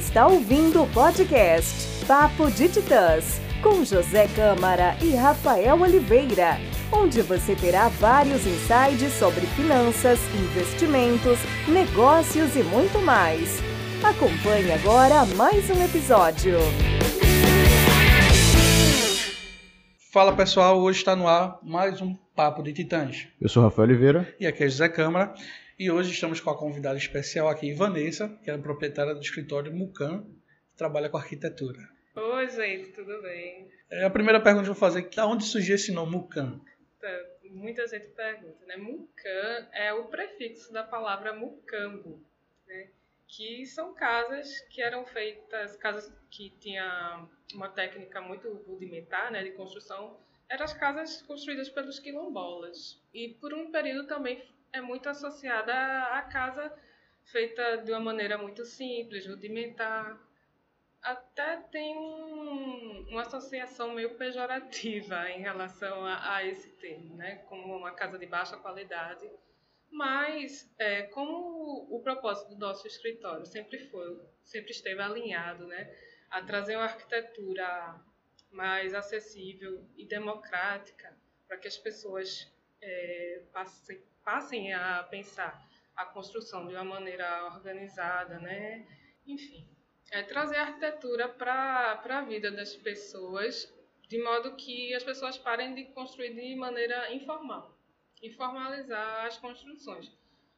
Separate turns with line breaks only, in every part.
está ouvindo o podcast Papo de Titãs, com José Câmara e Rafael Oliveira, onde você terá vários insights sobre finanças, investimentos, negócios e muito mais. Acompanhe agora mais um episódio.
Fala pessoal, hoje está no ar mais um Papo de Titãs.
Eu sou Rafael Oliveira.
E aqui é José Câmara. E hoje estamos com a convidada especial aqui, Vanessa, que é proprietária do escritório Mucan, que trabalha com arquitetura.
Oi, gente, tudo bem?
É, a primeira pergunta que eu vou fazer é onde surgiu esse nome Mucan?
Tá, muita gente pergunta, né? Mucan é o prefixo da palavra mucambo, né? que são casas que eram feitas, casas que tinham uma técnica muito rudimentar né, de construção, eram as casas construídas pelos quilombolas. E por um período também é muito associada à casa feita de uma maneira muito simples, rudimentar. Até tem um, uma associação meio pejorativa em relação a, a esse termo, né? como uma casa de baixa qualidade mas, é, como o propósito do nosso escritório sempre foi, sempre esteve alinhado, né, a trazer uma arquitetura mais acessível e democrática para que as pessoas é, passem, passem a pensar a construção de uma maneira organizada, né? Enfim, é trazer a arquitetura para a vida das pessoas, de modo que as pessoas parem de construir de maneira informal e formalizar as construções.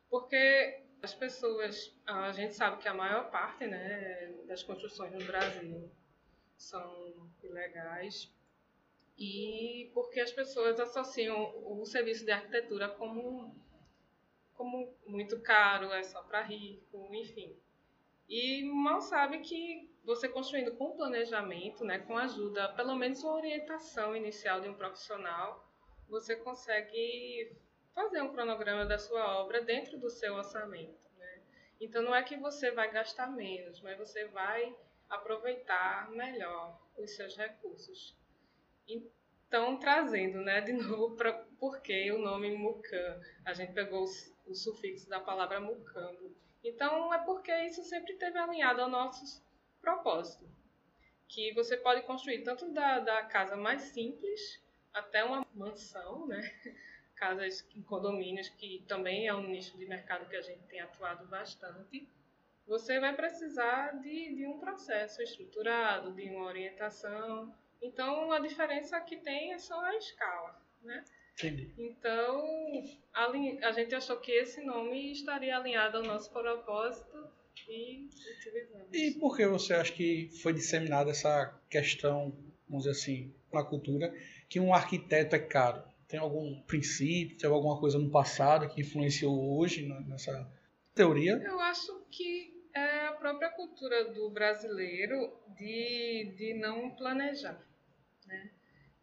Porque as pessoas, a gente sabe que a maior parte né, das construções no Brasil são ilegais e porque as pessoas associam o serviço de arquitetura como, como muito caro, é só para rico, enfim. E mal sabe que você construindo com planejamento, né, com ajuda, pelo menos uma orientação inicial de um profissional, você consegue fazer um cronograma da sua obra dentro do seu orçamento. Né? Então, não é que você vai gastar menos, mas você vai aproveitar melhor os seus recursos. Então, trazendo né, de novo para por que o nome Mucan. A gente pegou o, o sufixo da palavra mucambo. Então, é porque isso sempre esteve alinhado ao nosso propósito. Que você pode construir tanto da, da casa mais simples até uma mansão, né? casas em condomínios, que também é um nicho de mercado que a gente tem atuado bastante, você vai precisar de, de um processo estruturado, de uma orientação. Então, a diferença que tem é só a escala, né?
Entendi.
Então, a, gente achou que esse nome estaria alinhado ao nosso propósito e utilizamos.
E por que você acha que foi disseminada essa questão, vamos dizer assim, na cultura, que um arquiteto é caro? Tem algum princípio, tem alguma coisa no passado que influenciou hoje nessa teoria?
Eu acho que é a própria cultura do brasileiro de, de não planejar, né?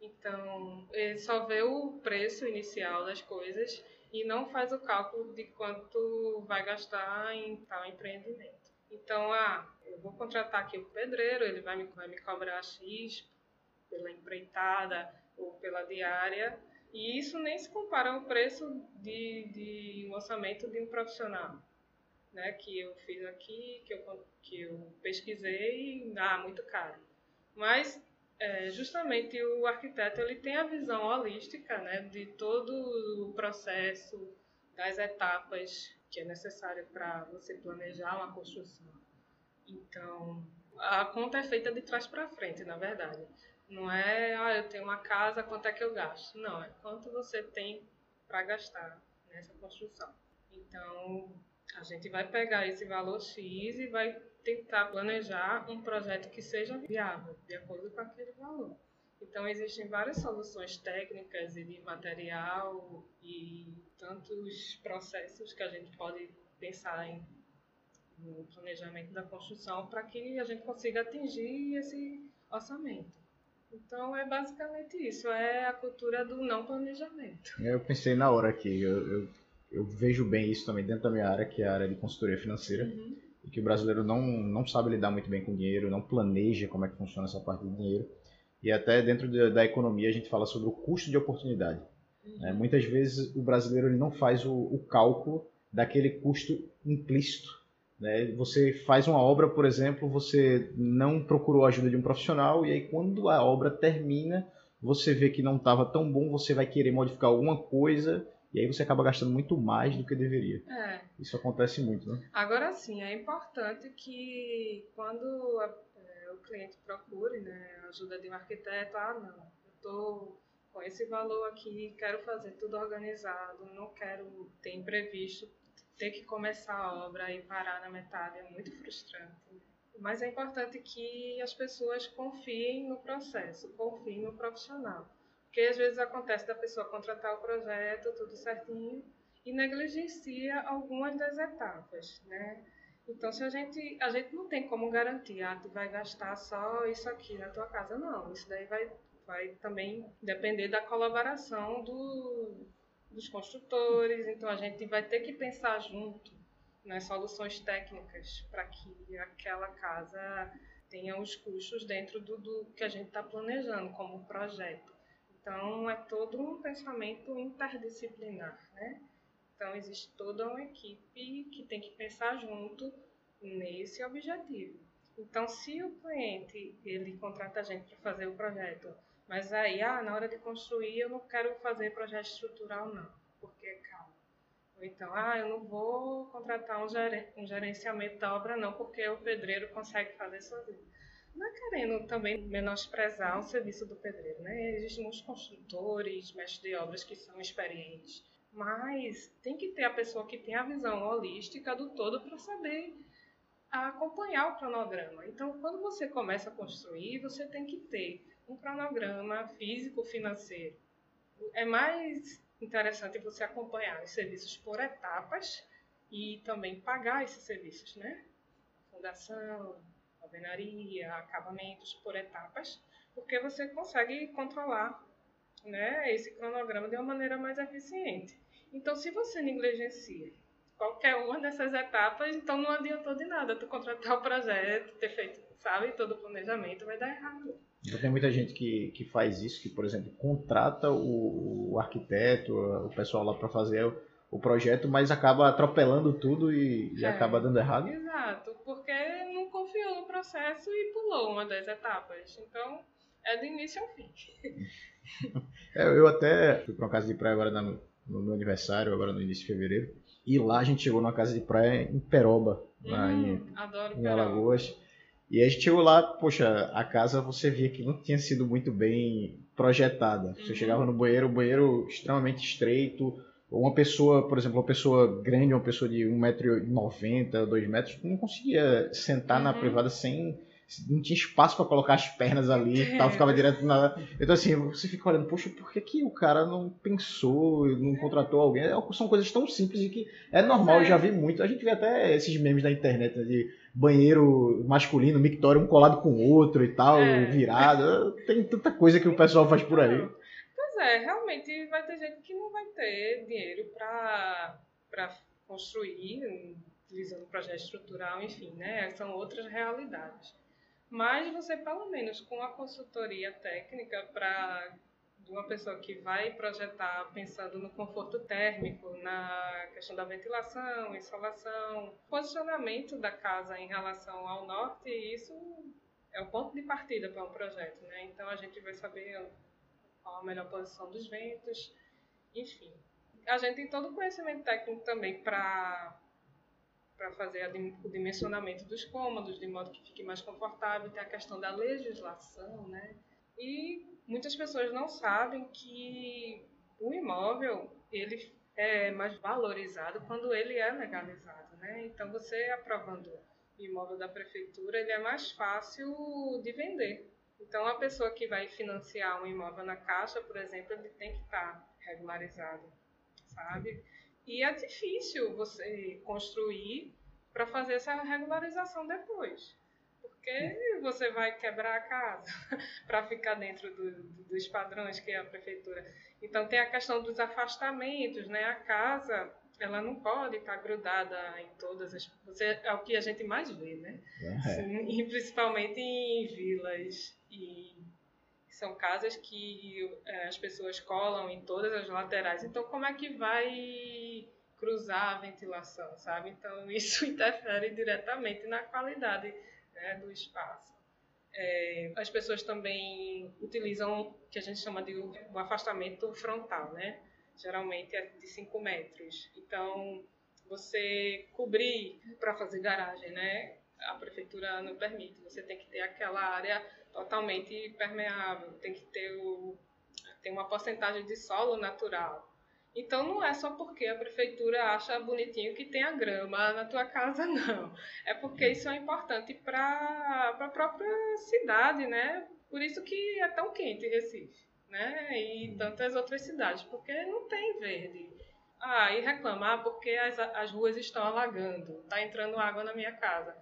Então, ele só vê o preço inicial das coisas e não faz o cálculo de quanto vai gastar em tal empreendimento. Então, ah, eu vou contratar aqui o pedreiro, ele vai me, vai me cobrar X pela empreitada ou pela diária, e isso nem se compara ao preço de, de um orçamento de um profissional, né? Que eu fiz aqui, que eu, que eu pesquisei, ah, muito caro. Mas é, justamente o arquiteto ele tem a visão holística, né? De todo o processo, das etapas que é necessário para você planejar uma construção. Então, a conta é feita de trás para frente, na verdade. Não é, ah, eu tenho uma casa, quanto é que eu gasto? Não, é quanto você tem para gastar nessa construção. Então, a gente vai pegar esse valor X e vai tentar planejar um projeto que seja viável, de acordo com aquele valor. Então, existem várias soluções técnicas e de material e tantos processos que a gente pode pensar em, no planejamento da construção para que a gente consiga atingir esse orçamento. Então é basicamente isso, é a cultura do não planejamento.
Eu pensei na hora aqui, eu, eu, eu vejo bem isso também dentro da minha área, que é a área de consultoria financeira, uhum. E que o brasileiro não, não sabe lidar muito bem com dinheiro, não planeja como é que funciona essa parte do dinheiro. E até dentro de, da economia a gente fala sobre o custo de oportunidade. Uhum. É, muitas vezes o brasileiro ele não faz o, o cálculo daquele custo implícito Né? Você faz uma obra, por exemplo, você não procurou a ajuda de um profissional e aí quando a obra termina, você vê que não estava tão bom, você vai querer modificar alguma coisa e aí você acaba gastando muito mais do que deveria.
É.
Isso acontece muito, né?
Agora sim, é importante que quando a, é, o cliente procure né, ajuda de um arquiteto, ah não, eu estou com esse valor aqui, quero fazer tudo organizado, não quero ter imprevisto, ter que começar a obra e parar na metade é muito frustrante. Mas é importante que as pessoas confiem no processo, confiem no profissional. Porque às vezes acontece da pessoa contratar o projeto, tudo certinho, e negligencia algumas das etapas, né? Então, se a gente, a gente não tem como garantir, ah, tu vai gastar só isso aqui na tua casa, não. Isso daí vai, vai também depender da colaboração do, dos construtores, então a gente vai ter que pensar junto nas soluções técnicas para que aquela casa tenha os custos dentro do, do que a gente está planejando como projeto. Então é todo um pensamento interdisciplinar, né? Então existe toda uma equipe que tem que pensar junto nesse objetivo. Então se o cliente ele contrata a gente para fazer o projeto mas aí, ah, na hora de construir, eu não quero fazer projeto estrutural, não, porque é caro. Ou então, ah, eu não vou contratar um, geren gerenciamento da obra, não, porque o pedreiro consegue fazer sozinho. Não é querendo também menosprezar o serviço do pedreiro, né? Existem muitos construtores, mestres de obras que são experientes, mas tem que ter a pessoa que tem a visão holística do todo para saber acompanhar o cronograma. Então, quando você começa a construir, você tem que ter um cronograma físico-financeiro. É mais interessante você acompanhar os serviços por etapas e também pagar esses serviços, né? Fundação, alvenaria, acabamentos por etapas, porque você consegue controlar né, esse cronograma de uma maneira mais eficiente. Então, se você negligencia qualquer uma dessas etapas, então não adiantou de nada tu contratar o projeto, ter feito, sabe, todo o planejamento, vai dar errado.
Então tem muita gente que, que faz isso, que, por exemplo, contrata o, o arquiteto, o pessoal lá para fazer o, o, projeto, mas acaba atropelando tudo e, e é, acaba dando errado.
Exato, confiou no processo e pulou uma das etapas. Então, é do início ao fim.
é, eu até fui para uma casa de praia agora no, no meu aniversário, agora no início de fevereiro, e lá a gente chegou numa casa de praia em Peroba, lá hum,
em,
em Alagoas. E a gente chegou lá, poxa, a casa você via que não tinha sido muito bem projetada. Você uhum. chegava no banheiro, o banheiro extremamente estreito, uma pessoa, por exemplo, uma pessoa grande, uma pessoa de 1,90m, 2 metros, não conseguia sentar uhum. na privada sem. Não tinha espaço para colocar as pernas ali e tal, ficava direto na. Então, assim, você fica olhando, poxa, por que, que o cara não pensou, não contratou alguém? É, são coisas tão simples e que é normal, eu já vi muito. A gente vê até esses memes na internet né, de banheiro masculino, mictório um colado com o outro e tal, é. virado. Tem tanta coisa que o pessoal faz por aí.
É, realmente vai ter gente que não vai ter dinheiro para construir, utilizando projeto estrutural, enfim, né? São outras realidades. Mas você, pelo menos, com a consultoria técnica para de uma pessoa que vai projetar pensando no conforto térmico, na questão da ventilação, insolação, posicionamento da casa em relação ao norte, isso é o ponto de partida para um projeto, né? Então a gente vai saber qual a melhor posição dos ventos, enfim. A gente tem todo o conhecimento técnico também para para fazer o dimensionamento dos cômodos de modo que fique mais confortável, tem a questão da legislação, né? E muitas pessoas não sabem que o imóvel ele é mais valorizado quando ele é legalizado, né? Então você aprovando o imóvel da prefeitura, ele é mais fácil de vender. Então a pessoa que vai financiar um imóvel na Caixa, por exemplo, ele tem que estar regularizado, sabe? E é difícil você construir para fazer essa regularização depois porque você vai quebrar a casa para ficar dentro do, do, dos padrões que é a prefeitura. Então tem a questão dos afastamentos, né? A casa ela não pode estar grudada em todas as. Você, é o que a gente mais vê, né? É. E principalmente em vilas e são casas que é, as pessoas colam em todas as laterais. Então como é que vai cruzar a ventilação, sabe? Então isso interfere diretamente na qualidade né, do espaço. É, as pessoas também utilizam o que a gente chama de o afastamento frontal, né? Geralmente é de 5 metros. Então, você cobrir para fazer garagem, né? A prefeitura não permite. Você tem que ter aquela área totalmente permeável, tem que ter o, tem uma porcentagem de solo natural. Então não é só porque a prefeitura acha bonitinho que tenha grama na tua casa, não. É porque isso é importante para a própria cidade, né? Por isso que é tão quente Recife, né? E tantas outras cidades, porque não tem verde. Ah, e reclamar porque as, as ruas estão alagando, está entrando água na minha casa.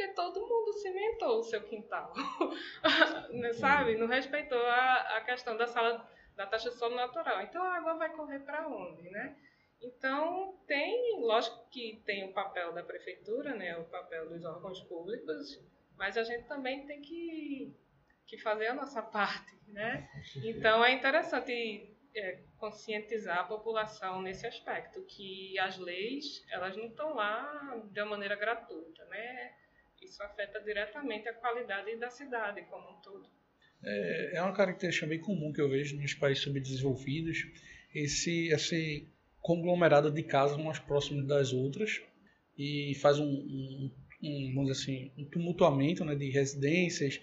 Porque todo mundo cimentou o seu quintal, sabe? Não respeitou a, a questão da sala da taxa de solo natural. Então a água vai correr para onde, né? Então tem, lógico que tem o papel da prefeitura, né? O papel dos órgãos públicos, mas a gente também tem que, que fazer a nossa parte, né? Então é interessante é, conscientizar a população nesse aspecto, que as leis elas não estão lá de uma maneira gratuita, né? Isso afeta diretamente a qualidade da cidade como um todo.
É, é uma característica bem comum que eu vejo nos países subdesenvolvidos, esse, esse conglomerado de casas umas próximas das outras e faz um, um, um vamos dizer assim, um tumultuamento né, de residências,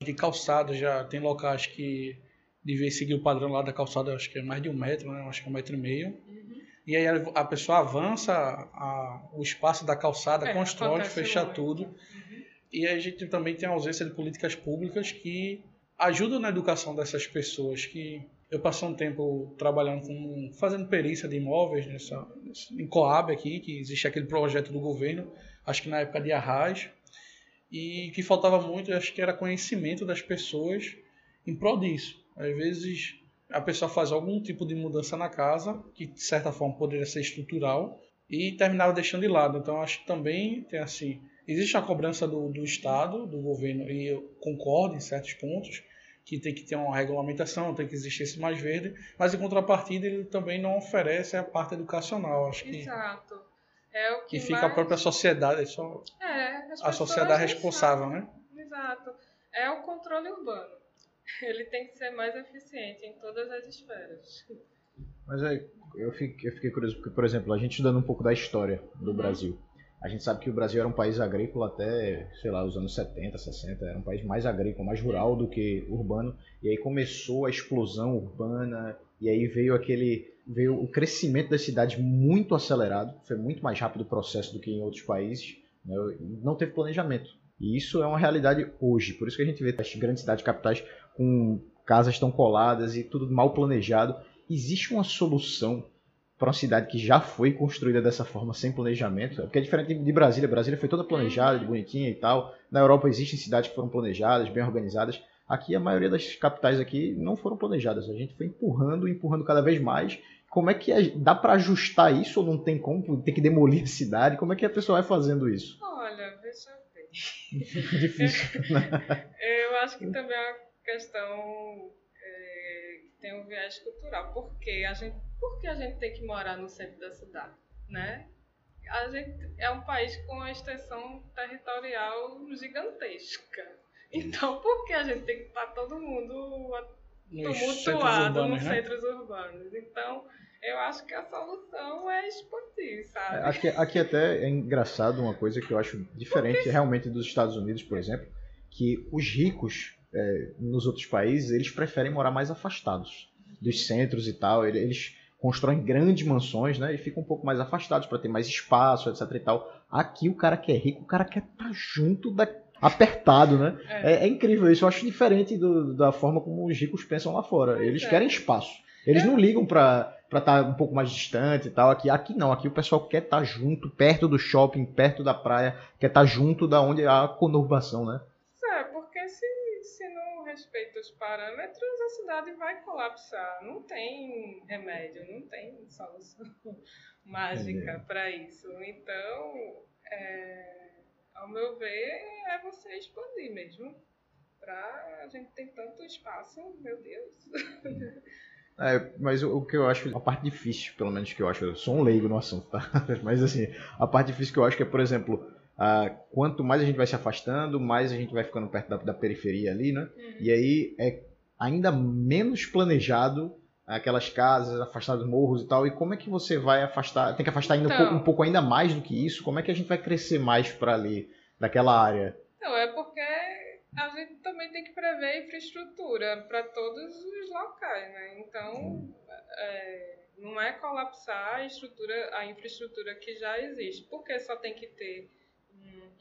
de calçadas, já tem locais que devia seguir o padrão lá da calçada, acho que é mais de um metro, né, acho que é um metro e meio. Uhum. E aí a pessoa avança a, o espaço da calçada, é, constrói, fecha muito. tudo. Uhum. E a gente também tem a ausência de políticas públicas que ajudam na educação dessas pessoas. Que eu passei um tempo trabalhando com fazendo perícia de imóveis nessa, em Coab aqui, que existe aquele projeto do governo, acho que na época de Arras, e que faltava muito, acho que era conhecimento das pessoas em prol disso. Às vezes a pessoa faz algum tipo de mudança na casa, que de certa forma poderia ser estrutural, e terminava deixando de lado. Então acho que também tem assim, existe a cobrança do, do Estado, do governo, e eu concordo em certos pontos, que tem que ter uma regulamentação, tem que existir esse mais verde, mas em contrapartida ele também não oferece a parte educacional. Acho que,
Exato. É o que
e fica
mais...
a própria sociedade, só
é,
a sociedade responsável, né?
Exato. É o controle urbano. Ele tem que ser mais eficiente em todas as esferas.
Mas é, eu fiquei, eu fiquei curioso, porque, por exemplo, a gente estudando um pouco da história do uhum. Brasil. A gente sabe que o Brasil era um país agrícola até, sei lá, os anos 70, 60, era um país mais agrícola, mais rural do que urbano. E aí começou a explosão urbana, e aí veio aquele veio o crescimento das cidades muito acelerado, foi muito mais rápido o processo do que em outros países. Né? Não teve planejamento. E isso é uma realidade hoje. Por isso que a gente vê as grandes cidades capitais com casas tão coladas e tudo mal planejado. Existe uma solução para uma cidade que já foi construída dessa forma, sem planejamento. Porque é diferente de Brasília. Brasília foi toda planejada, bonitinha e tal. Na Europa existem cidades que foram planejadas, bem organizadas. Aqui a maioria das capitais aqui não foram planejadas. A gente foi empurrando, empurrando cada vez mais. Como é que é, dá para ajustar isso ou não tem como? Tem que demolir a cidade? Como é que a pessoa vai fazendo isso?
Olha, veja bem.
Difícil.
Né? Eu acho que também é uma questão é, que tem um viés cultural. Porque a gente por que a gente tem que morar no centro da cidade, né? A gente é um país com uma extensão territorial gigantesca. Então, por que a gente tem que estar todo mundo tumultuado nos né? centros urbanos? Então, eu acho que a solução é expandir, sabe?
É, aqui, aqui até é engraçado uma coisa que eu acho diferente Porque... realmente dos Estados Unidos, por exemplo, que os ricos é, nos outros países, eles preferem morar mais afastados dos centros e tal. Eles constroem grandes mansões, né? E ficam um pouco mais afastados para ter mais espaço, etc e tal. Aqui o cara que é rico, o cara quer estar tá junto da apertado, né? É. É, é, incrível isso. Eu acho diferente do, da forma como os ricos pensam lá fora. Eles é. querem espaço. Eles não ligam para para estar tá um pouco mais distante e tal. Aqui, aqui não. Aqui o pessoal quer estar tá junto, perto do shopping, perto da praia, quer estar tá junto da onde há a conurbação, né?
Respeita os parâmetros, a cidade vai colapsar. Não tem remédio, não tem solução mágica para isso. Então, é, ao meu ver, é você expandir mesmo. Pra a gente ter tanto espaço, meu Deus.
É, mas o, o, que eu acho, a parte difícil, pelo menos que eu acho, eu sou um leigo no assunto, tá? Mas assim, a parte difícil que eu acho que é, por exemplo, uh, quanto mais a gente vai se afastando, mais a gente vai ficando perto da, da periferia ali, né? Uhum. E aí é ainda menos planejado aquelas casas afastadas dos morros e tal. E como é que você vai afastar? Tem que afastar ainda então, um, pouco, um, pouco, ainda mais do que isso? Como é que a gente vai crescer mais para ali, daquela área?
Não, é porque a gente também tem que prever infraestrutura para todos os locais, né? Então, é, não é colapsar a estrutura, a infraestrutura que já existe. Porque só tem que ter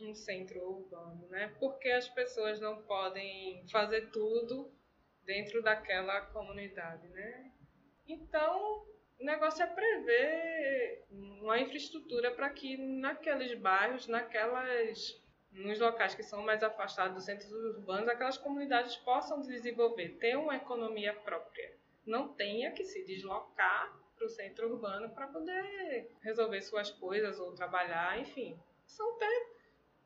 um, centro urbano, né? Porque as pessoas não podem fazer tudo dentro daquela comunidade, né? Então, o negócio é prever uma infraestrutura para que naqueles bairros, naquelas nos locais que são mais afastados dos centros urbanos, aquelas comunidades possam desenvolver, ter uma economia própria. Não tenha que se deslocar para o centro urbano para poder resolver suas coisas ou trabalhar, enfim. São até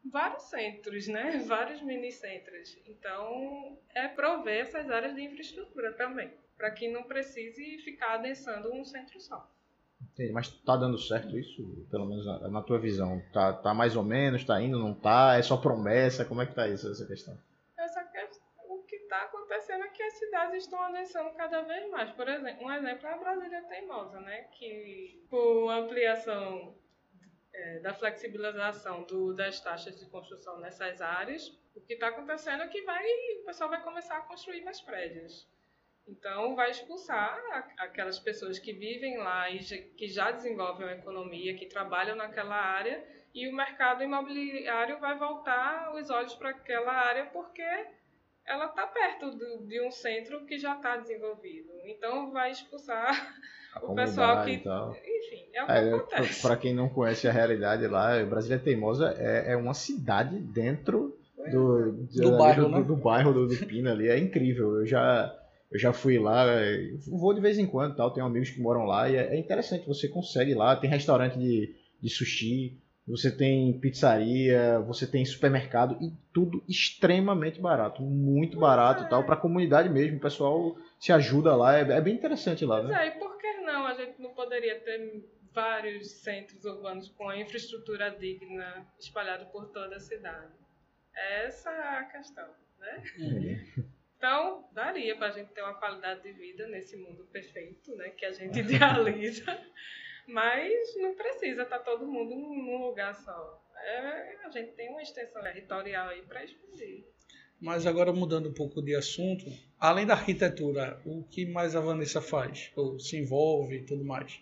vários centros, né? Vários mini-centros. Então, é prover essas áreas de infraestrutura também, para que não precise ficar adensando um centro só.
Entendi, mas tá dando certo isso? Pelo menos na, na, tua visão. Tá, tá mais ou menos, tá indo, não tá? É só promessa? Como é que tá isso, essa questão?
Essa questão, o que está acontecendo é que as cidades estão adensando cada vez mais. Por exemplo, um exemplo é a Brasília Teimosa, né? Que com ampliação é, da flexibilização do, das taxas de construção nessas áreas, o que está acontecendo é que vai, o pessoal vai começar a construir mais prédios. Então, vai expulsar aquelas pessoas que vivem lá e que já desenvolvem uma economia, que trabalham naquela área, e o mercado imobiliário vai voltar os olhos para aquela área porque ela está perto do, de um centro que já está desenvolvido. Então, vai expulsar o pessoal que. Enfim, é o que é, acontece.
Para quem não conhece a realidade lá, Brasília Teimosa é, é uma cidade dentro do,
do, do bairro,
do,
né?
do, bairro do, do Pina ali. É incrível. Eu já eu já fui lá, vou de vez em quando, tal, tenho amigos que moram lá e é, é interessante, você consegue ir lá, tem restaurante de, de sushi, você tem pizzaria, você tem supermercado e tudo extremamente barato, muito barato, é. tal, para a comunidade mesmo, o pessoal se ajuda lá, é, é bem interessante lá,
né? É, e por que não? A gente não poderia ter vários centros urbanos com infraestrutura digna espalhado por toda a cidade. Essa é a questão, né?
Uhum.
Então, daria para a gente ter uma qualidade de vida nesse mundo perfeito, né, que a gente idealiza, mas não precisa estar tá todo mundo num lugar só. É, a gente tem uma extensão territorial aí para expandir.
Mas agora mudando um pouco de assunto, além da arquitetura, o que mais a Vanessa faz? Ou se envolve e tudo mais?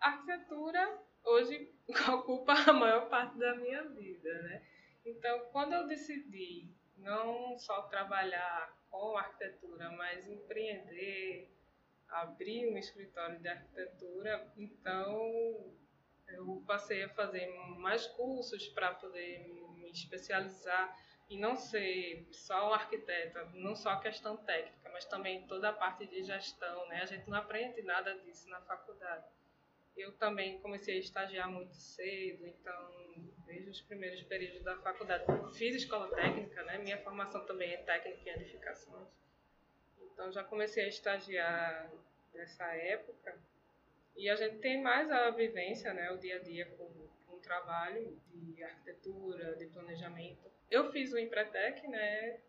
A arquitetura hoje ocupa a maior parte da minha vida, né? Então, quando eu decidi não só trabalhar com arquitetura, mas empreender, abrir um escritório de arquitetura, então eu passei a fazer mais cursos para poder me especializar e não ser só arquiteta, não só a questão técnica, mas também toda a parte de gestão, né? A gente não aprende nada disso na faculdade. Eu também comecei a estagiar muito cedo, então desde os primeiros períodos da faculdade. Fiz escola técnica, né? Minha formação também é técnica em edificações. Então já comecei a estagiar nessa época. E a gente tem mais a vivência, né? O dia a dia com, com o trabalho de arquitetura, de planejamento. Eu fiz o Empretec, né?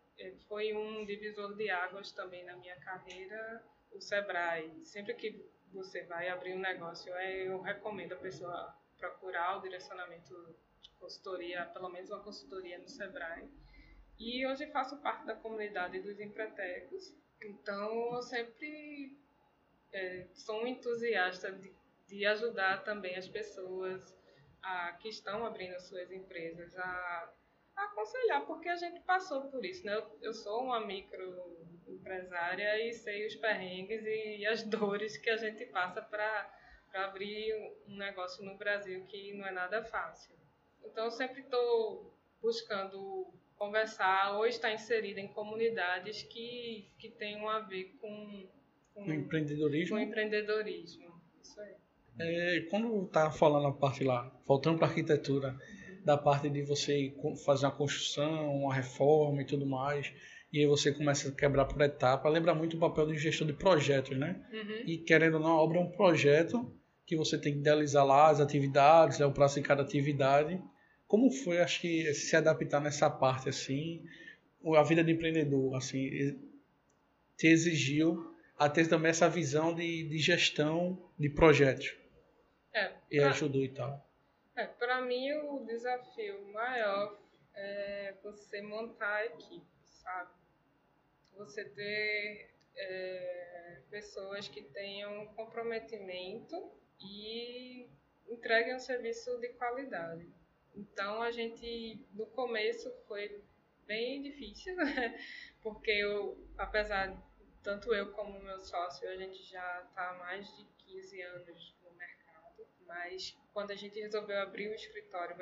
Foi um divisor de águas também na minha carreira, o Sebrae. Sempre que você vai abrir um negócio, eu recomendo a pessoa procurar o direcionamento consultoria, pelo menos uma consultoria no Sebrae. E hoje faço parte da comunidade dos empretecos, então eu sempre é, sou um entusiasta de, de ajudar também as pessoas a, que estão abrindo suas empresas a, a aconselhar, porque a gente passou por isso, né? Eu, eu sou uma microempresária e sei os perrengues e as dores que a gente passa para abrir um negócio no Brasil que não é nada fácil. Então, eu sempre estou buscando conversar ou estar inserida em comunidades que, que tenham a ver com,
com, empreendedorismo.
Com empreendedorismo. Isso aí.
É, quando tá falando a parte lá, voltando para arquitetura, da parte de você fazer uma construção, uma reforma e tudo mais, e aí você começa a quebrar por etapa. Lembra muito o papel de gestor de projetos, né?
Uhum.
E querendo ou não, a obra é um projeto que você tem que idealizar lá as atividades, é o prazo de cada atividade. Como foi, acho que, se adaptar nessa parte, assim, a vida de empreendedor, assim, te exigiu a ter também essa visão de, de gestão de projetos.
É,
E
pra-
ajudou e tal.
É, para mim o desafio maior é você montar a equipe, sabe? Você ter é, pessoas que tenham comprometimento e entreguem um serviço de qualidade. Então a gente no começo foi bem difícil, né? Porque eu, apesar tanto eu como meu sócio, a gente já está há mais de 15 anos no mercado, mas quando a gente resolveu abrir o escritório,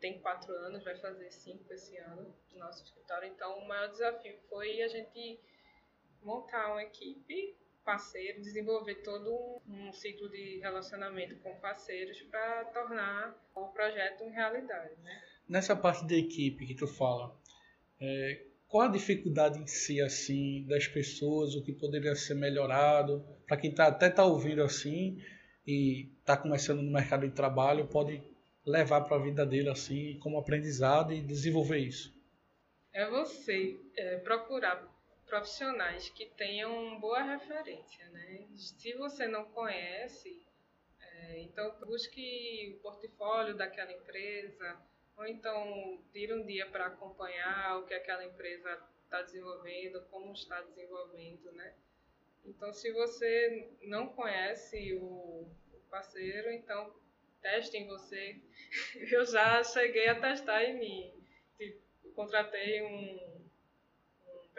tem quatro anos, vai fazer cinco esse ano, do nosso escritório, então o maior desafio foi a gente montar uma equipe parceiro, desenvolver todo um, um ciclo de relacionamento com parceiros para tornar o projeto uma realidade, né?
Nessa parte da equipe que tu fala, é, qual a dificuldade em si, assim, das pessoas, o que poderia ser melhorado? Para quem tá, até tá ouvindo assim e está começando no mercado de trabalho, pode levar para a vida dele assim, como aprendizado e desenvolver isso.
é você é, procurar profissionais que tenham boa referência, né? Se você não conhece, é, então busque o portfólio daquela empresa, ou então tire um dia para acompanhar o que aquela empresa está desenvolvendo, como está desenvolvendo, né? Então, se você não conhece o parceiro, então teste em você. Eu já cheguei a testar em mim. Tipo, contratei um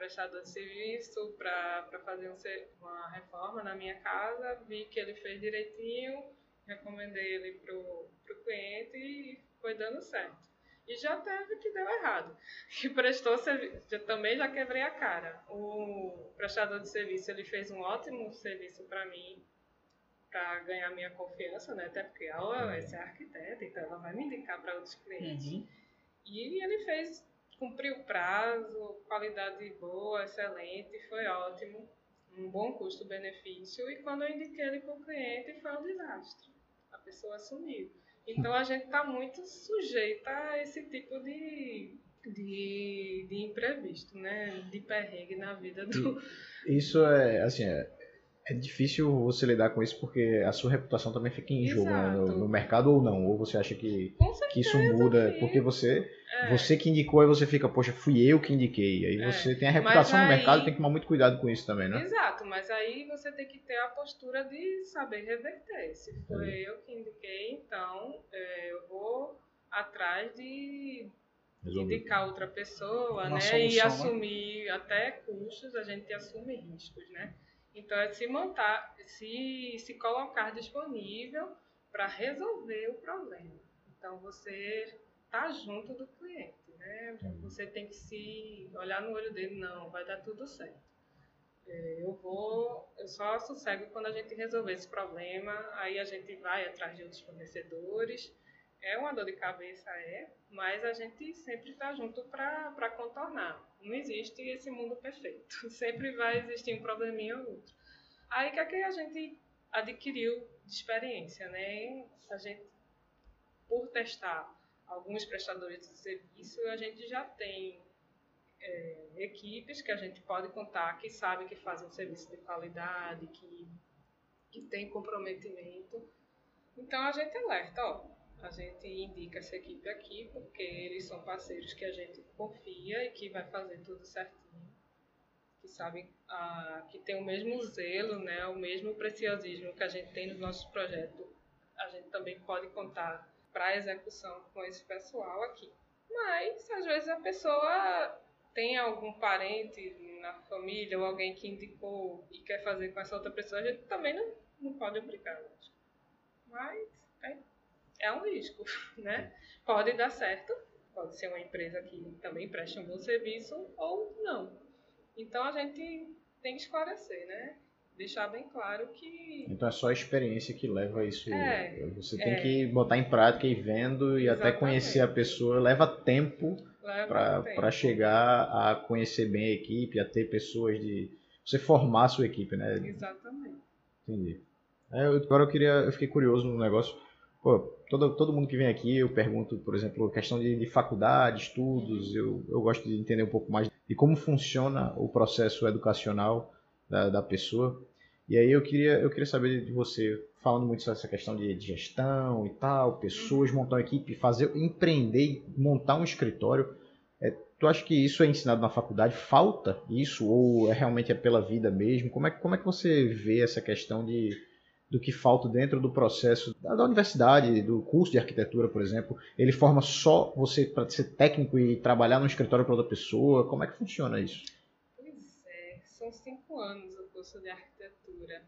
prestador de serviço para fazer um uma reforma na minha casa, vi que ele fez direitinho, recomendei ele para o cliente e foi dando certo. E já teve que deu errado. Que prestou serviço, também já quebrei a cara. O prestador de serviço ele fez um ótimo serviço para mim, para ganhar minha confiança, né? Até porque ela essa é arquiteta, então ela vai me indicar para outros clientes.
Uhum.
E ele fez, cumpriu o prazo, qualidade boa, excelente, foi ótimo, um bom custo-benefício. E quando eu indiquei ele para o cliente, foi um desastre. A pessoa sumiu. Então a gente está muito sujeita a esse tipo de, de, de imprevisto, né? De perrengue na vida do.
Isso é, assim, é, é difícil você lidar com isso porque a sua reputação também fica em jogo né, no, no mercado ou não. Ou você acha que,
Com
que isso
certeza,
muda
fica.
porque você,
É.
você que indicou aí você fica, poxa, fui eu que indiquei. Aí
É,
você tem a reputação
mas
no mercado
aí-
tem que tomar muito cuidado com isso também, né?
Exato, mas aí você tem que ter a postura de saber reverter. Se foi eu que indiquei, então é, eu vou atrás de
Resolvido.
indicar outra pessoa,
Uma
né?
solução,
e
né?
assumir até custos, a gente assume riscos, né? Então é se montar, se, se colocar disponível para resolver o problema. Então você tá junto do cliente, né? Você tem que se olhar no olho dele, não, vai dar tudo certo. É, Eu vou, eu só sossego quando a gente resolver esse problema, aí a gente vai atrás de outros fornecedores. É uma dor de cabeça, é, mas a gente sempre está junto para contornar. Não existe esse mundo perfeito. Sempre vai existir um probleminha ou outro. Aí que, é que a gente adquiriu de experiência, né? A gente, por testar alguns prestadores de serviço, a gente já tem é, equipes que a gente pode contar que sabem que fazem um serviço de qualidade, que, que tem comprometimento. Então a gente alerta, ó, a gente indica essa equipe aqui porque eles são parceiros que a gente confia e que vai fazer tudo certinho, que sabem ah, que tem o mesmo zelo, né, o mesmo preciosismo que a gente tem nos nossos projetos. A gente também pode contar para a execução com esse pessoal aqui. Mas às vezes a pessoa tem algum parente na família ou alguém que indicou e quer fazer com essa outra pessoa, a gente também não, não pode obrigar. Mas é, é um risco, né? Pode dar certo, pode ser uma empresa que também presta um bom serviço ou não. Então a gente tem que esclarecer, né? Deixar bem claro que
Então é só a experiência que leva isso.
É,
Você tem
é.
que botar em prática e vendo e até
Exatamente.
conhecer a pessoa. Leva tempo para chegar a conhecer bem a equipe, a ter pessoas de. Você formar a sua equipe, né?
Exatamente.
Entendi. É, eu, agora eu queria. Eu fiquei curioso no negócio. Pô, todo, todo mundo que vem aqui, eu pergunto, por exemplo, questão de, de faculdade, estudos, eu, eu gosto de entender um pouco mais de como funciona o processo educacional da, da pessoa. E aí eu queria, eu queria saber de você, falando muito sobre essa questão de, de gestão e tal, pessoas, montar uma equipe, fazer, empreender, montar um escritório. É, tu acha que isso é ensinado na faculdade? Falta isso? Ou é, realmente é pela vida mesmo? Como é, como é que você vê essa questão de, do que falta dentro do processo da, da universidade, do curso de arquitetura, por exemplo? Ele forma só você para ser técnico e trabalhar no escritório para outra pessoa? Como é que funciona isso?
Pois é, são cinco anos o curso de arquitetura.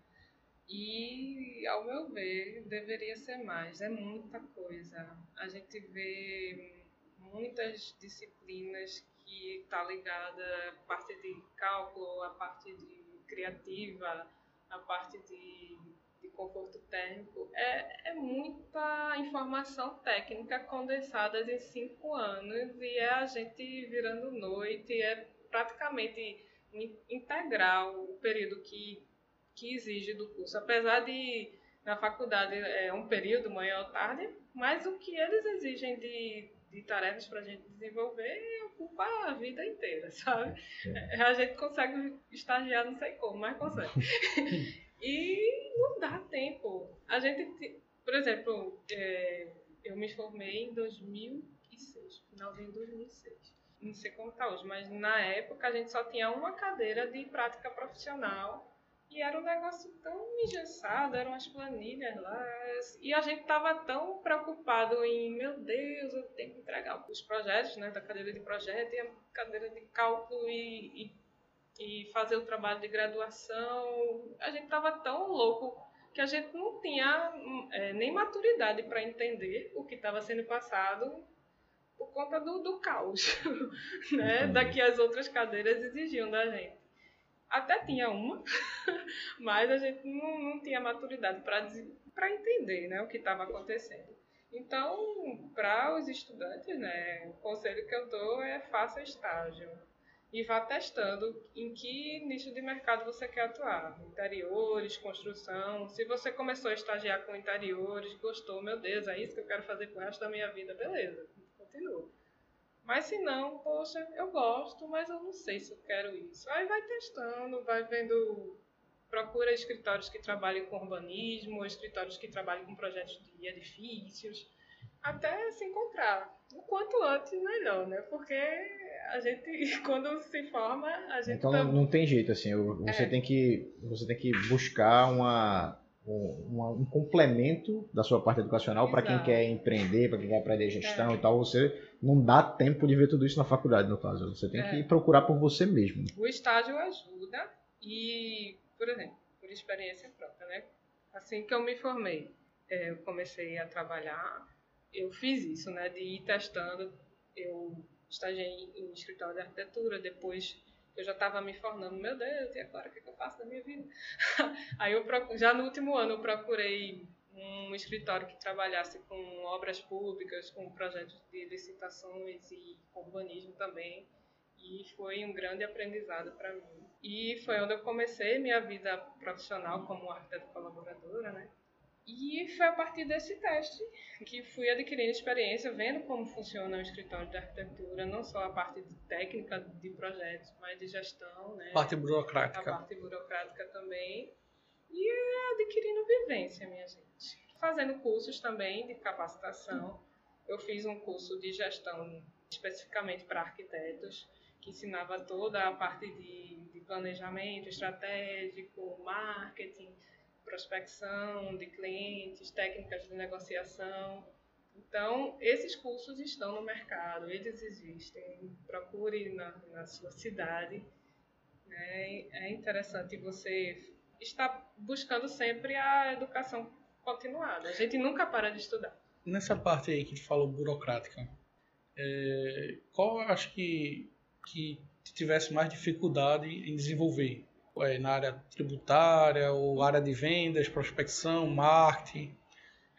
E, ao meu ver, deveria ser mais. É muita coisa. A gente vê muitas disciplinas que está ligada à parte de cálculo, a parte de criativa, a parte de conforto térmico, é, é muita informação técnica condensada em cinco anos e é a gente virando noite, é praticamente integral o período que, que exige do curso. Apesar de na faculdade é um período, manhã ou tarde, mas o que eles exigem de, de tarefas para a gente desenvolver ocupa a vida inteira, sabe? É. A gente consegue estagiar, não sei como, mas consegue. E não dá tempo. A gente, por exemplo, é, eu me formei em 2006, finalzinho de 2006. Não sei como está hoje, mas na época a gente só tinha uma cadeira de prática profissional e era um negócio tão engessado, eram as planilhas lá. E a gente estava tão preocupado em, meu Deus, eu tenho que entregar os projetos, né, da cadeira de projeto e a cadeira de cálculo e, e e fazer o trabalho de graduação. A gente estava tão louco que a gente não tinha é, nem maturidade para entender o que estava sendo passado por conta do, do caos né, da que as outras cadeiras exigiam da gente. Até tinha uma, mas a gente não, não tinha maturidade para entender né, o que estava acontecendo. Então, para os estudantes, né, o conselho que eu dou é faça estágio e vá testando em que nicho de mercado você quer atuar. Interiores, construção. Se você começou a estagiar com interiores, gostou, meu Deus, é isso que eu quero fazer pro resto da minha vida, beleza, continua. Mas se não, poxa, eu gosto, mas eu não sei se eu quero isso. Aí vai testando, vai vendo, procura escritórios que trabalhem com urbanismo, escritórios que trabalhem com projetos de edifícios, até se encontrar. O quanto antes, melhor, né? Porque a gente, quando se forma, a gente.
Então tá... não tem jeito, assim. Você, é. tem, que, você tem que buscar uma, um, um complemento da sua parte educacional para quem quer empreender, para quem quer aprender gestão é. e tal. Você não dá tempo de ver tudo isso na faculdade, no caso. Você tem é. que procurar por você mesmo.
O estágio ajuda e, por exemplo, por experiência própria, né? Assim que eu me formei, é, eu comecei a trabalhar, eu fiz isso, né? De ir testando. Eu estagiei em escritório de arquitetura, depois eu já estava me formando, meu Deus, e agora o que, é que eu faço da minha vida? Aí eu já no último ano eu procurei um escritório que trabalhasse com obras públicas, com projetos de licitações e urbanismo também. E foi um grande aprendizado para mim. E foi onde eu comecei minha vida profissional como arquiteta colaboradora, né? E foi a partir desse teste que fui adquirindo experiência, vendo como funciona o escritório de arquitetura, não só a parte técnica de projetos, mas de gestão, né?
Parte burocrática.
A parte burocrática também. E adquirindo vivência, minha gente. Fazendo cursos também de capacitação. Eu fiz um curso de gestão especificamente para arquitetos, que ensinava toda a parte de, de planejamento estratégico, marketing, prospecção de clientes, técnicas de negociação. Então, esses cursos estão no mercado, eles existem. Procure na, na sua cidade. Né? É interessante você estar buscando sempre a educação continuada. A gente nunca para de estudar.
Nessa parte aí que tu falou burocrática, é, qual acho que, que tivesse mais dificuldade em desenvolver? É, na área tributária ou área de vendas, prospecção, marketing?